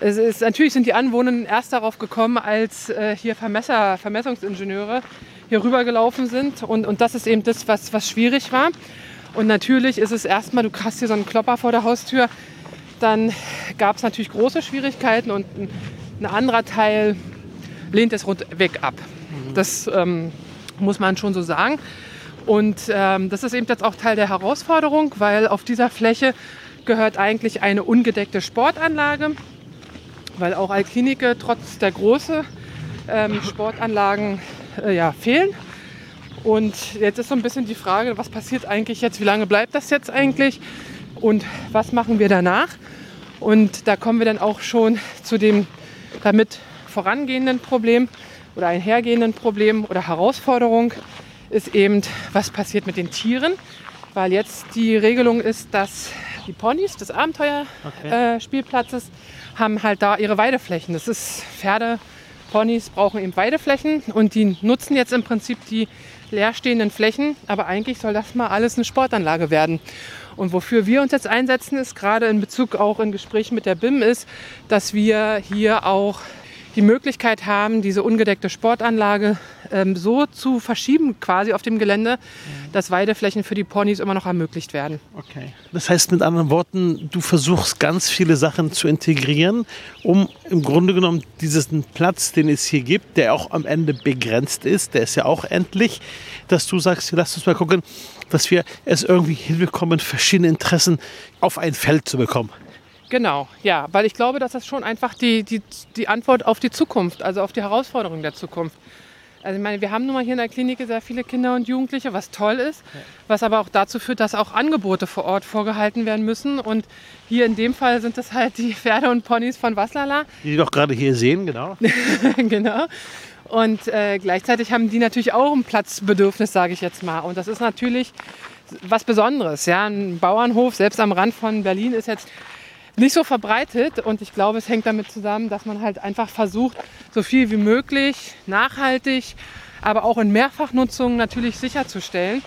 es ist, natürlich sind die Anwohner erst darauf gekommen, als äh, hier Vermesser, Vermessungsingenieure hier rübergelaufen sind. Und, und das ist eben das, was, was schwierig war. Und natürlich ist es erstmal, du hast hier so einen Klopper vor der Haustür. Dann gab es natürlich große Schwierigkeiten und ein, ein anderer Teil lehnt es rundweg ab. Das ähm, muss man schon so sagen. Und ähm, das ist eben jetzt auch Teil der Herausforderung, weil auf dieser Fläche gehört eigentlich eine ungedeckte Sportanlage, weil auch Alklinike trotz der Größe ähm, Sportanlagen äh, ja, fehlen. Und jetzt ist so ein bisschen die Frage, was passiert eigentlich jetzt, wie lange bleibt das jetzt eigentlich und was machen wir danach? Und da kommen wir dann auch schon zu dem damit vorangehenden Problem oder einhergehenden Problem oder Herausforderung ist eben, was passiert mit den Tieren. Weil jetzt die Regelung ist, dass die Ponys des Abenteuerspielplatzes äh, Spielplatzes haben halt da ihre Weideflächen. Das ist Pferde, Ponys brauchen eben Weideflächen und die nutzen jetzt im Prinzip die leerstehenden Flächen. Aber eigentlich soll das mal alles eine Sportanlage werden. Und wofür wir uns jetzt einsetzen, ist gerade in Bezug auch in Gesprächen mit der BIM, ist, dass wir hier auch die Möglichkeit haben, diese ungedeckte Sportanlage ähm, so zu verschieben quasi auf dem Gelände, dass Weideflächen für die Ponys immer noch ermöglicht werden. Okay. Das heißt mit anderen Worten, du versuchst ganz viele Sachen zu integrieren, um im Grunde genommen diesen Platz, den es hier gibt, der auch am Ende begrenzt ist, der ist ja auch endlich, dass du sagst, lass uns mal gucken, dass wir es irgendwie hinbekommen, verschiedene Interessen auf ein Feld zu bekommen. Genau, ja, weil ich glaube, dass das schon einfach die, die, die Antwort auf die Zukunft, also auf die Herausforderungen der Zukunft. Also ich meine, wir haben nun mal hier in der Klinik sehr viele Kinder und Jugendliche, was toll ist, was aber auch dazu führt, dass auch Angebote vor Ort vorgehalten werden müssen. Und hier in dem Fall sind es halt die Pferde und Ponys von Waslala. Die doch gerade hier sehen, genau. genau. Und äh, gleichzeitig haben die natürlich auch ein Platzbedürfnis, sage ich jetzt mal. Und das ist natürlich was Besonderes. Ja? Ein Bauernhof, selbst am Rand von Berlin, ist jetzt nicht so verbreitet. Und ich glaube, es hängt damit zusammen, dass man halt einfach versucht, so viel wie möglich nachhaltig, aber auch in Mehrfachnutzung natürlich sicherzustellen.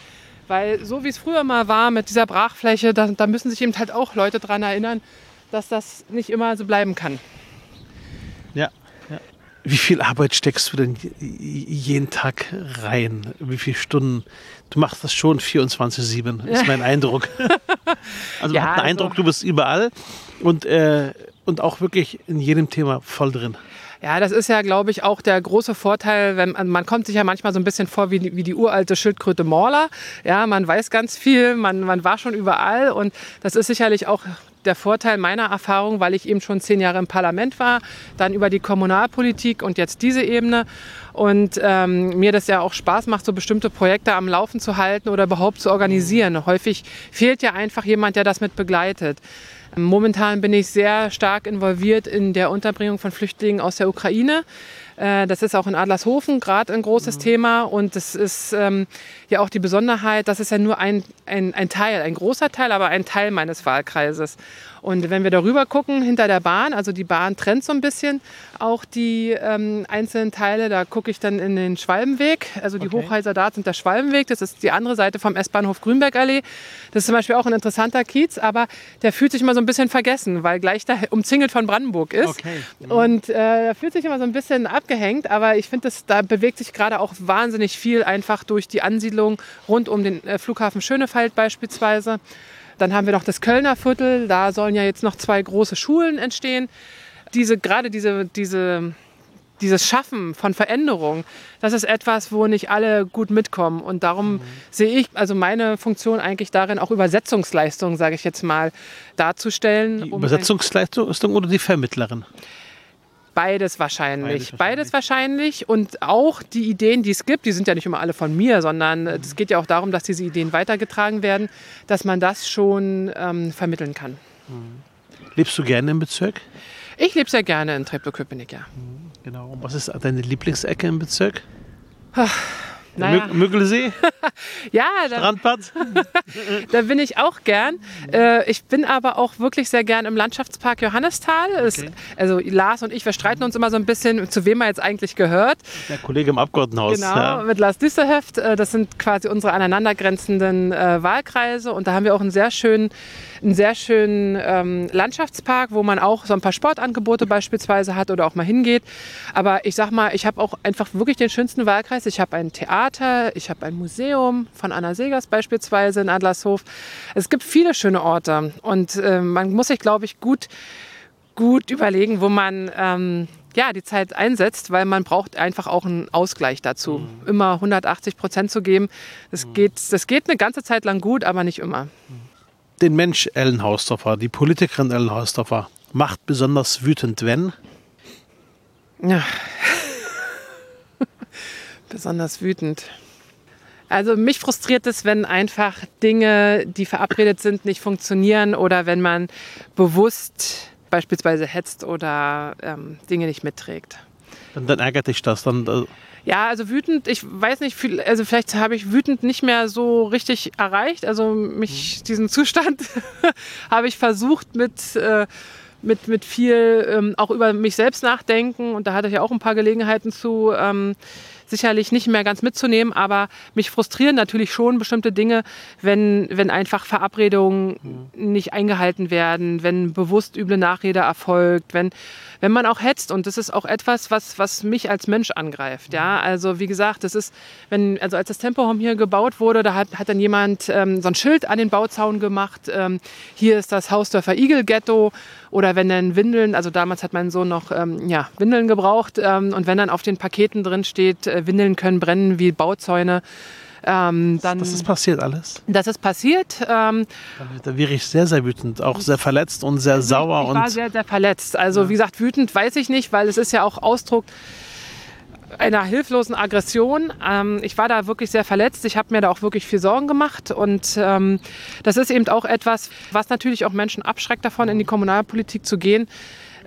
Weil so wie es früher mal war mit dieser Brachfläche, da, da müssen sich eben halt auch Leute daran erinnern, dass das nicht immer so bleiben kann. Ja. ja. Wie viel Arbeit steckst du denn jeden Tag rein? Wie viele Stunden? Du machst das schon 24-7, ist mein Eindruck. Also man ja, hat den also Eindruck, du bist überall und, äh, und auch wirklich in jedem Thema voll drin. Ja, das ist ja, glaube ich, auch der große Vorteil, wenn man, man kommt sich ja manchmal so ein bisschen vor wie die, wie die uralte Schildkröte Morla. Ja, man weiß ganz viel, man, man war schon überall und das ist sicherlich auch der Vorteil meiner Erfahrung, weil ich eben schon zehn Jahre im Parlament war, dann über die Kommunalpolitik und jetzt diese Ebene. Und ähm, mir das ja auch Spaß macht, so bestimmte Projekte am Laufen zu halten oder überhaupt zu organisieren. Häufig fehlt ja einfach jemand, der das mit begleitet. Momentan bin ich sehr stark involviert in der Unterbringung von Flüchtlingen aus der Ukraine. Äh, das ist auch in Adlershofen gerade ein großes mhm. Thema und das ist ähm, ja auch die Besonderheit, das ist ja nur ein, ein, ein Teil, ein großer Teil, aber ein Teil meines Wahlkreises. Und wenn wir darüber gucken, hinter der Bahn, also die Bahn trennt so ein bisschen auch die ähm, einzelnen Teile, da gucke ich dann in den Schwalbenweg. Also die okay. Hochhäuser da sind der Schwalbenweg, das ist die andere Seite vom S-Bahnhof Grünbergallee. Das ist zum Beispiel auch ein interessanter Kiez, aber der fühlt sich immer so ein bisschen vergessen, weil gleich da umzingelt von Brandenburg ist. Okay. Mhm. Und äh, der fühlt sich immer so ein bisschen abgehängt, aber ich finde, da bewegt sich gerade auch wahnsinnig viel einfach durch die Ansiedlung rund um den äh, Flughafen Schönefeld beispielsweise. Dann haben wir noch das Kölner Viertel. Da sollen ja jetzt noch zwei große Schulen entstehen. Diese, gerade diese, diese, dieses Schaffen von Veränderung, das ist etwas, wo nicht alle gut mitkommen. Und darum mhm. sehe ich also meine Funktion eigentlich darin, auch Übersetzungsleistungen, sage ich jetzt mal, darzustellen. Die um Übersetzungsleistung oder die Vermittlerin? Beides wahrscheinlich. Beides, Beides wahrscheinlich. Und auch die Ideen, die es gibt, die sind ja nicht immer alle von mir, sondern es mhm. geht ja auch darum, dass diese Ideen weitergetragen werden, dass man das schon ähm, vermitteln kann. Mhm. Lebst du gerne im Bezirk? Ich lebe sehr gerne in Treptow-Köpenick, ja. Mhm, genau. Und was ist deine Lieblingsecke im Bezirk? Ach, naja. Müggelsee? ja, da, Strandbad? da bin ich auch gern. Äh, ich bin aber auch wirklich sehr gern im Landschaftspark Johannisthal. Okay. Es, also Lars und ich, wir streiten uns immer so ein bisschen, zu wem er jetzt eigentlich gehört. Der Kollege im Abgeordnetenhaus. Genau, ja. mit Lars Düsselhöft. Äh, das sind quasi unsere aneinandergrenzenden äh, Wahlkreise. Und da haben wir auch einen sehr schönen, einen sehr schönen ähm, Landschaftspark, wo man auch so ein paar Sportangebote beispielsweise hat oder auch mal hingeht. Aber ich sag mal, ich habe auch einfach wirklich den schönsten Wahlkreis. Ich habe ein Theater ich habe ein Museum von Anna Segers beispielsweise in Adlershof. Es gibt viele schöne Orte und äh, man muss sich, glaube ich, gut, gut überlegen, wo man ähm, ja, die Zeit einsetzt, weil man braucht einfach auch einen Ausgleich dazu. Mhm. Immer 180 Prozent zu geben, das, mhm. geht, das geht eine ganze Zeit lang gut, aber nicht immer. Den Mensch Ellen Hausdorfer, die Politikerin Ellen Hausdorfer, macht besonders wütend, wenn? Ja, besonders wütend. Also mich frustriert es, wenn einfach Dinge, die verabredet sind, nicht funktionieren oder wenn man bewusst beispielsweise hetzt oder ähm, Dinge nicht mitträgt. Dann, dann, ärgert dich das dann. Ja, also wütend, ich weiß nicht, also vielleicht habe ich wütend nicht mehr so richtig erreicht. Also mich, mhm. diesen Zustand habe ich versucht mit, äh, mit, mit viel ähm, auch über mich selbst nachdenken und da hatte ich ja auch ein paar Gelegenheiten zu. Ähm, sicherlich nicht mehr ganz mitzunehmen, aber mich frustrieren natürlich schon bestimmte Dinge, wenn, wenn einfach Verabredungen mhm. nicht eingehalten werden, wenn bewusst üble Nachrede erfolgt, wenn, wenn man auch hetzt. Und das ist auch etwas, was, was mich als Mensch angreift. Ja? Mhm. Also wie gesagt, das ist, wenn, also als das Tempohome hier gebaut wurde, da hat, hat dann jemand ähm, so ein Schild an den Bauzaun gemacht. Ähm, hier ist das Hausdörfer Igel Ghetto. Oder wenn dann Windeln, also damals hat mein Sohn noch ähm, ja, Windeln gebraucht. Ähm, und wenn dann auf den Paketen drin steht, äh, Windeln können brennen wie Bauzäune. Ähm, dann, das ist passiert alles? Das ist passiert. Ähm, da wäre ich sehr, sehr wütend, auch sehr verletzt und sehr sauer. Ich war sehr, sehr verletzt. Also ja. wie gesagt, wütend weiß ich nicht, weil es ist ja auch Ausdruck einer hilflosen Aggression. Ähm, ich war da wirklich sehr verletzt. Ich habe mir da auch wirklich viel Sorgen gemacht. Und ähm, das ist eben auch etwas, was natürlich auch Menschen abschreckt davon, in die Kommunalpolitik zu gehen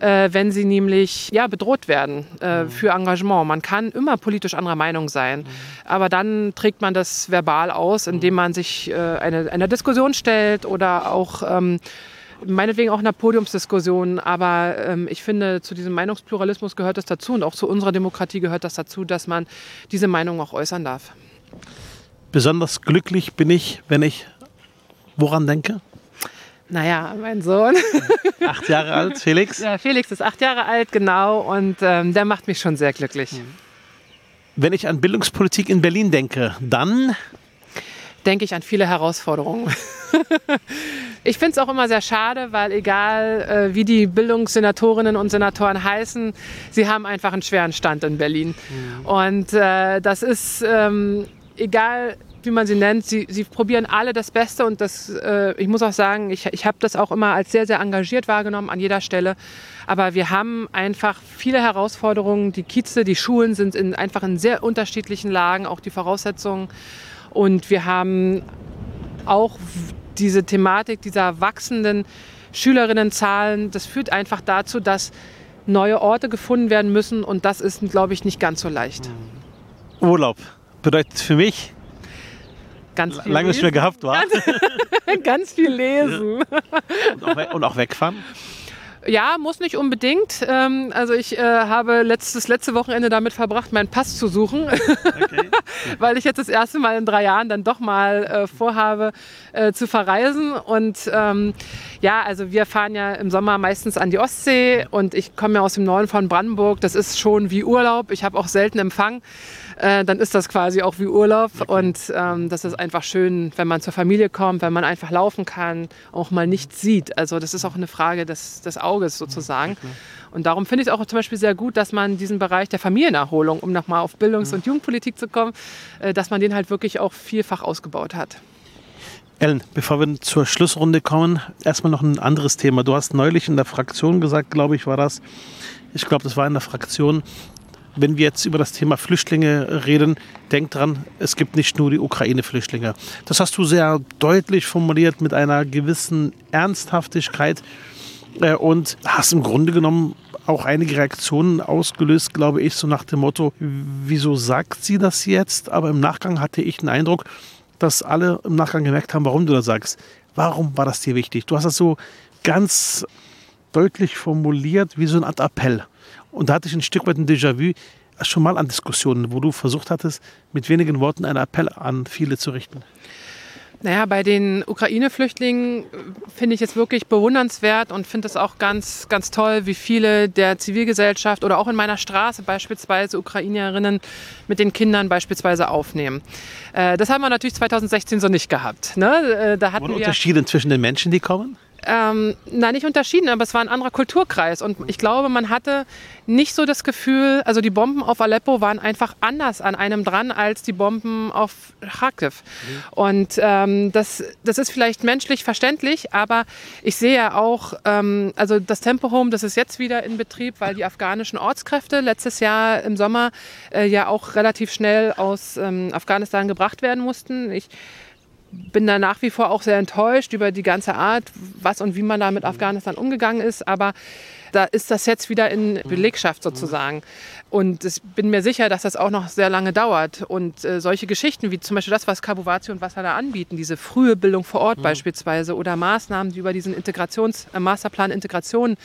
äh, wenn sie nämlich ja, bedroht werden äh, mhm. für Engagement. Man kann immer politisch anderer Meinung sein, mhm. aber dann trägt man das verbal aus, indem mhm. man sich äh, eine, einer Diskussion stellt oder auch ähm, meinetwegen auch einer Podiumsdiskussion, aber ähm, ich finde, zu diesem Meinungspluralismus gehört das dazu und auch zu unserer Demokratie gehört das dazu, dass man diese Meinung auch äußern darf. Besonders glücklich bin ich, wenn ich woran denke? Naja, mein Sohn. Acht Jahre alt, Felix? Ja, Felix ist acht Jahre alt, genau. Und ähm, der macht mich schon sehr glücklich. Wenn ich an Bildungspolitik in Berlin denke, dann denke ich an viele Herausforderungen. ich finde es auch immer sehr schade, weil egal äh, wie die Bildungssenatorinnen und Senatoren heißen, sie haben einfach einen schweren Stand in Berlin. Mhm. Und äh, das ist ähm, egal wie man sie nennt, sie, sie probieren alle das Beste und das, äh, ich muss auch sagen, ich, ich habe das auch immer als sehr, sehr engagiert wahrgenommen an jeder Stelle. Aber wir haben einfach viele Herausforderungen. Die Kieze, die Schulen sind in, einfach in sehr unterschiedlichen Lagen, auch die Voraussetzungen. Und wir haben auch diese Thematik dieser wachsenden Schülerinnenzahlen. Das führt einfach dazu, dass neue Orte gefunden werden müssen und das ist, glaube ich, nicht ganz so leicht. Urlaub bedeutet für mich ganz viel lange nicht mehr gehabt war. Ganz, ganz viel lesen. Und auch, und auch wegfahren. Ja, muss nicht unbedingt. Ähm, also ich äh, habe letztes, letzte Wochenende damit verbracht, meinen Pass zu suchen, okay. weil ich jetzt das erste Mal in drei Jahren dann doch mal äh, vorhabe äh, zu verreisen. Und ähm, ja, also wir fahren ja im Sommer meistens an die Ostsee und ich komme ja aus dem Norden von Brandenburg. Das ist schon wie Urlaub. Ich habe auch selten Empfang. Äh, dann ist das quasi auch wie Urlaub. Und ähm, das ist einfach schön, wenn man zur Familie kommt, wenn man einfach laufen kann, auch mal nichts sieht. Also das ist auch eine Frage des, des Auges sozusagen. Und darum finde ich es auch zum Beispiel sehr gut, dass man diesen Bereich der Familienerholung, um nochmal auf Bildungs- und Jugendpolitik zu kommen, äh, dass man den halt wirklich auch vielfach ausgebaut hat. Ellen, bevor wir zur Schlussrunde kommen, erstmal noch ein anderes Thema. Du hast neulich in der Fraktion gesagt, glaube ich, war das, ich glaube, das war in der Fraktion, wenn wir jetzt über das Thema Flüchtlinge reden, denkt dran, es gibt nicht nur die Ukraine-Flüchtlinge. Das hast du sehr deutlich formuliert mit einer gewissen Ernsthaftigkeit äh, und hast im Grunde genommen auch einige Reaktionen ausgelöst, glaube ich, so nach dem Motto, wieso sagt sie das jetzt? Aber im Nachgang hatte ich den Eindruck, dass alle im Nachgang gemerkt haben, warum du das sagst. Warum war das dir wichtig? Du hast das so ganz deutlich formuliert, wie so eine Art Appell. Und da hatte ich ein Stück weit ein Déjà-vu schon mal an Diskussionen, wo du versucht hattest, mit wenigen Worten einen Appell an viele zu richten. Naja, bei den Ukraine-Flüchtlingen äh, finde ich es wirklich bewundernswert und finde es auch ganz, ganz toll, wie viele der Zivilgesellschaft oder auch in meiner Straße beispielsweise Ukrainerinnen mit den Kindern beispielsweise aufnehmen. Äh, das haben wir natürlich 2016 so nicht gehabt. Ne? Äh, da hatten Wurden Unterschiede zwischen den Menschen, die kommen? Ähm, na nicht unterschieden, aber es war ein anderer Kulturkreis. Und ich glaube, man hatte nicht so das Gefühl, also die Bomben auf Aleppo waren einfach anders an einem dran als die Bomben auf Kharkiv. Mhm. Und ähm, das, das ist vielleicht menschlich verständlich, aber ich sehe ja auch, ähm, also das Tempo Home, das ist jetzt wieder in Betrieb, weil die afghanischen Ortskräfte letztes Jahr im Sommer äh, ja auch relativ schnell aus ähm, Afghanistan gebracht werden mussten. Ich bin da nach wie vor auch sehr enttäuscht über die ganze Art, was und wie man da mit Afghanistan umgegangen ist. Aber da ist das jetzt wieder in Belegschaft sozusagen. Und ich bin mir sicher, dass das auch noch sehr lange dauert. Und äh, solche Geschichten wie zum Beispiel das, was Kabuwati und Wasser da anbieten, diese frühe Bildung vor Ort mhm. beispielsweise oder Maßnahmen, die über diesen Integrations, äh, Masterplan Integration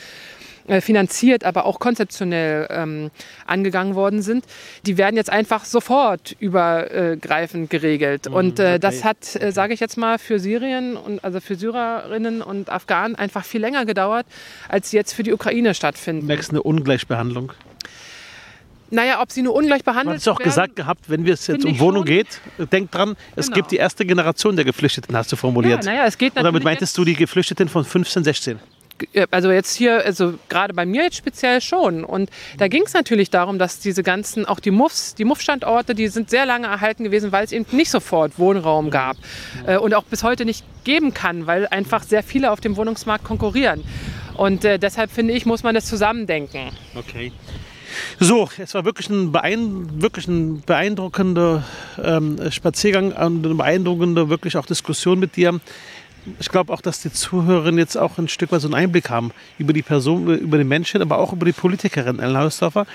finanziert, aber auch konzeptionell ähm, angegangen worden sind, die werden jetzt einfach sofort übergreifend geregelt. Mhm, und äh, das hat, äh, sage ich jetzt mal, für Syrien und also für Syrerinnen und Afghanen einfach viel länger gedauert, als jetzt für die Ukraine stattfinden. Merkst eine Ungleichbehandlung? Naja, ob sie nur ungleich behandelt werden. Du hast auch gesagt gehabt, wenn es jetzt um Wohnung geht, denk dran, es genau. gibt die erste Generation der Geflüchteten, hast du formuliert. Ja, naja, es geht natürlich. Und damit meintest du die Geflüchteten von 15, 16? Also jetzt hier, also gerade bei mir jetzt speziell schon. Und da ging es natürlich darum, dass diese ganzen, auch die Muffs, die Muff-Standorte, die sind sehr lange erhalten gewesen, weil es eben nicht sofort Wohnraum gab äh, und auch bis heute nicht geben kann, weil einfach sehr viele auf dem Wohnungsmarkt konkurrieren. Und äh, deshalb finde ich, muss man das zusammendenken. Okay. So, es war wirklich ein, beein wirklich ein beeindruckender ähm, Spaziergang und eine beeindruckende wirklich auch Diskussion mit dir ich glaube auch, dass die Zuhörerinnen jetzt auch ein Stück weit so einen Einblick haben über die Person, über den Menschen, aber auch über die Politikerin Ellen Hausdorfer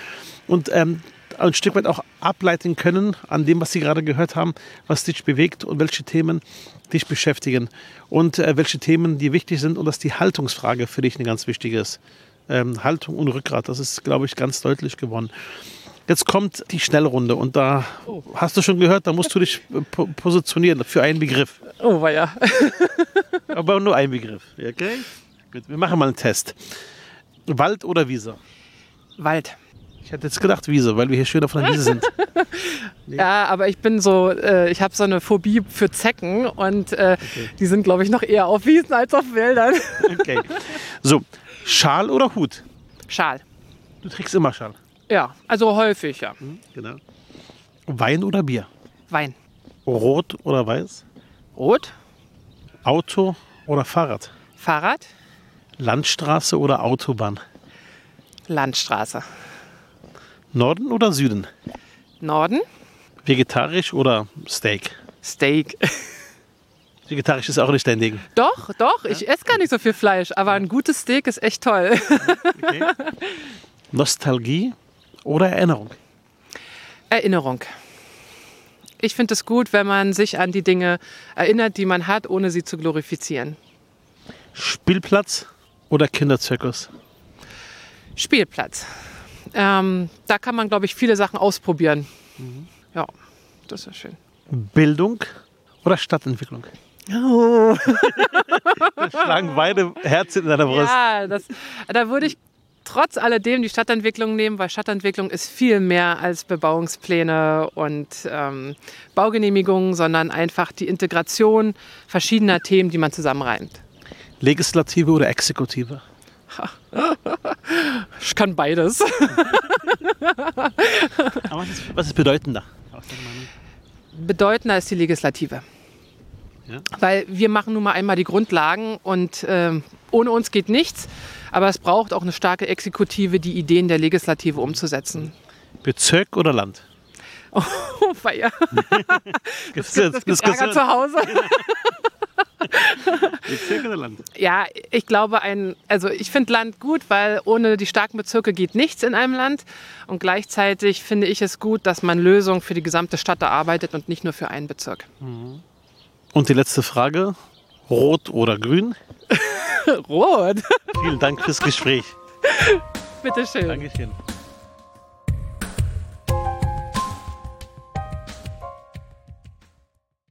und ähm, ein Stück weit auch ableiten können an dem, was Sie gerade gehört haben, was dich bewegt und welche Themen dich beschäftigen und äh, welche Themen dir wichtig sind und dass die Haltungsfrage für dich eine ganz wichtige ist. Ähm, Haltung und Rückgrat, das ist, glaube ich, ganz deutlich geworden. Jetzt kommt die Schnellrunde und da hast du schon gehört, da musst du dich äh, po positionieren für einen Begriff. Oh, war ja. Aber nur ein Begriff. Okay? Gut, wir machen mal einen Test. Wald oder Wiese? Wald. Ich hätte jetzt gedacht Wiese, weil wir hier schön auf einer Wiese sind. Ja, aber ich bin so, äh, ich habe so eine Phobie für Zecken und äh, die sind, glaube ich, noch eher auf Wiesen als auf Wäldern. Okay. So, Schal oder Hut? Schal. Du trägst immer Schal. Ja, also häufig, ja. Genau. Wein oder Bier? Wein. Rot oder weiß? Rot. Auto oder Fahrrad? Fahrrad. Landstraße oder Autobahn? Landstraße. Norden oder Süden? Norden. Vegetarisch oder Steak? Steak. Vegetarisch ist auch nicht dein Ding. Doch, doch, ich esse gar nicht so viel Fleisch, aber ein gutes Steak ist echt toll. Okay. Nostalgie oder Erinnerung? Erinnerung. Ich finde es gut, wenn man sich an die Dinge erinnert, die man hat, ohne sie zu glorifizieren. Spielplatz oder Kinderzirkus? Spielplatz. Ähm, da kann man, glaube ich, viele Sachen ausprobieren. Ja, das ist schön. Bildung oder Stadtentwicklung? Oh. Da schlagen beide Herzen in deiner Brust. Ja, das, da würde ich trotz alledem die Stadtentwicklung nehmen, weil Stadtentwicklung ist viel mehr als Bebauungspläne und ähm, Baugenehmigungen, sondern einfach die Integration verschiedener Themen, die man zusammenreimt. Legislative oder Exekutive? Ich kann beides. Aber was ist, was ist bedeutender? Bedeutender ist die Legislative. Ja. Weil wir machen nun mal einmal die Grundlagen und ähm, ohne uns geht nichts. Aber es braucht auch eine starke Exekutive, die Ideen der Legislative umzusetzen. Bezirk oder Land? Oh, Feier. Das gibt Diskussion? Ärger zu Hause. Bezirk oder Land? Ja, ich glaube, ein, also ich finde Land gut, weil ohne die starken Bezirke geht nichts in einem Land. Und gleichzeitig finde ich es gut, dass man Lösungen für die gesamte Stadt erarbeitet und nicht nur für einen Bezirk. Und die letzte Frage: Rot oder Grün? Rot. Vielen Dank fürs Gespräch. Bitteschön. Dankeschön.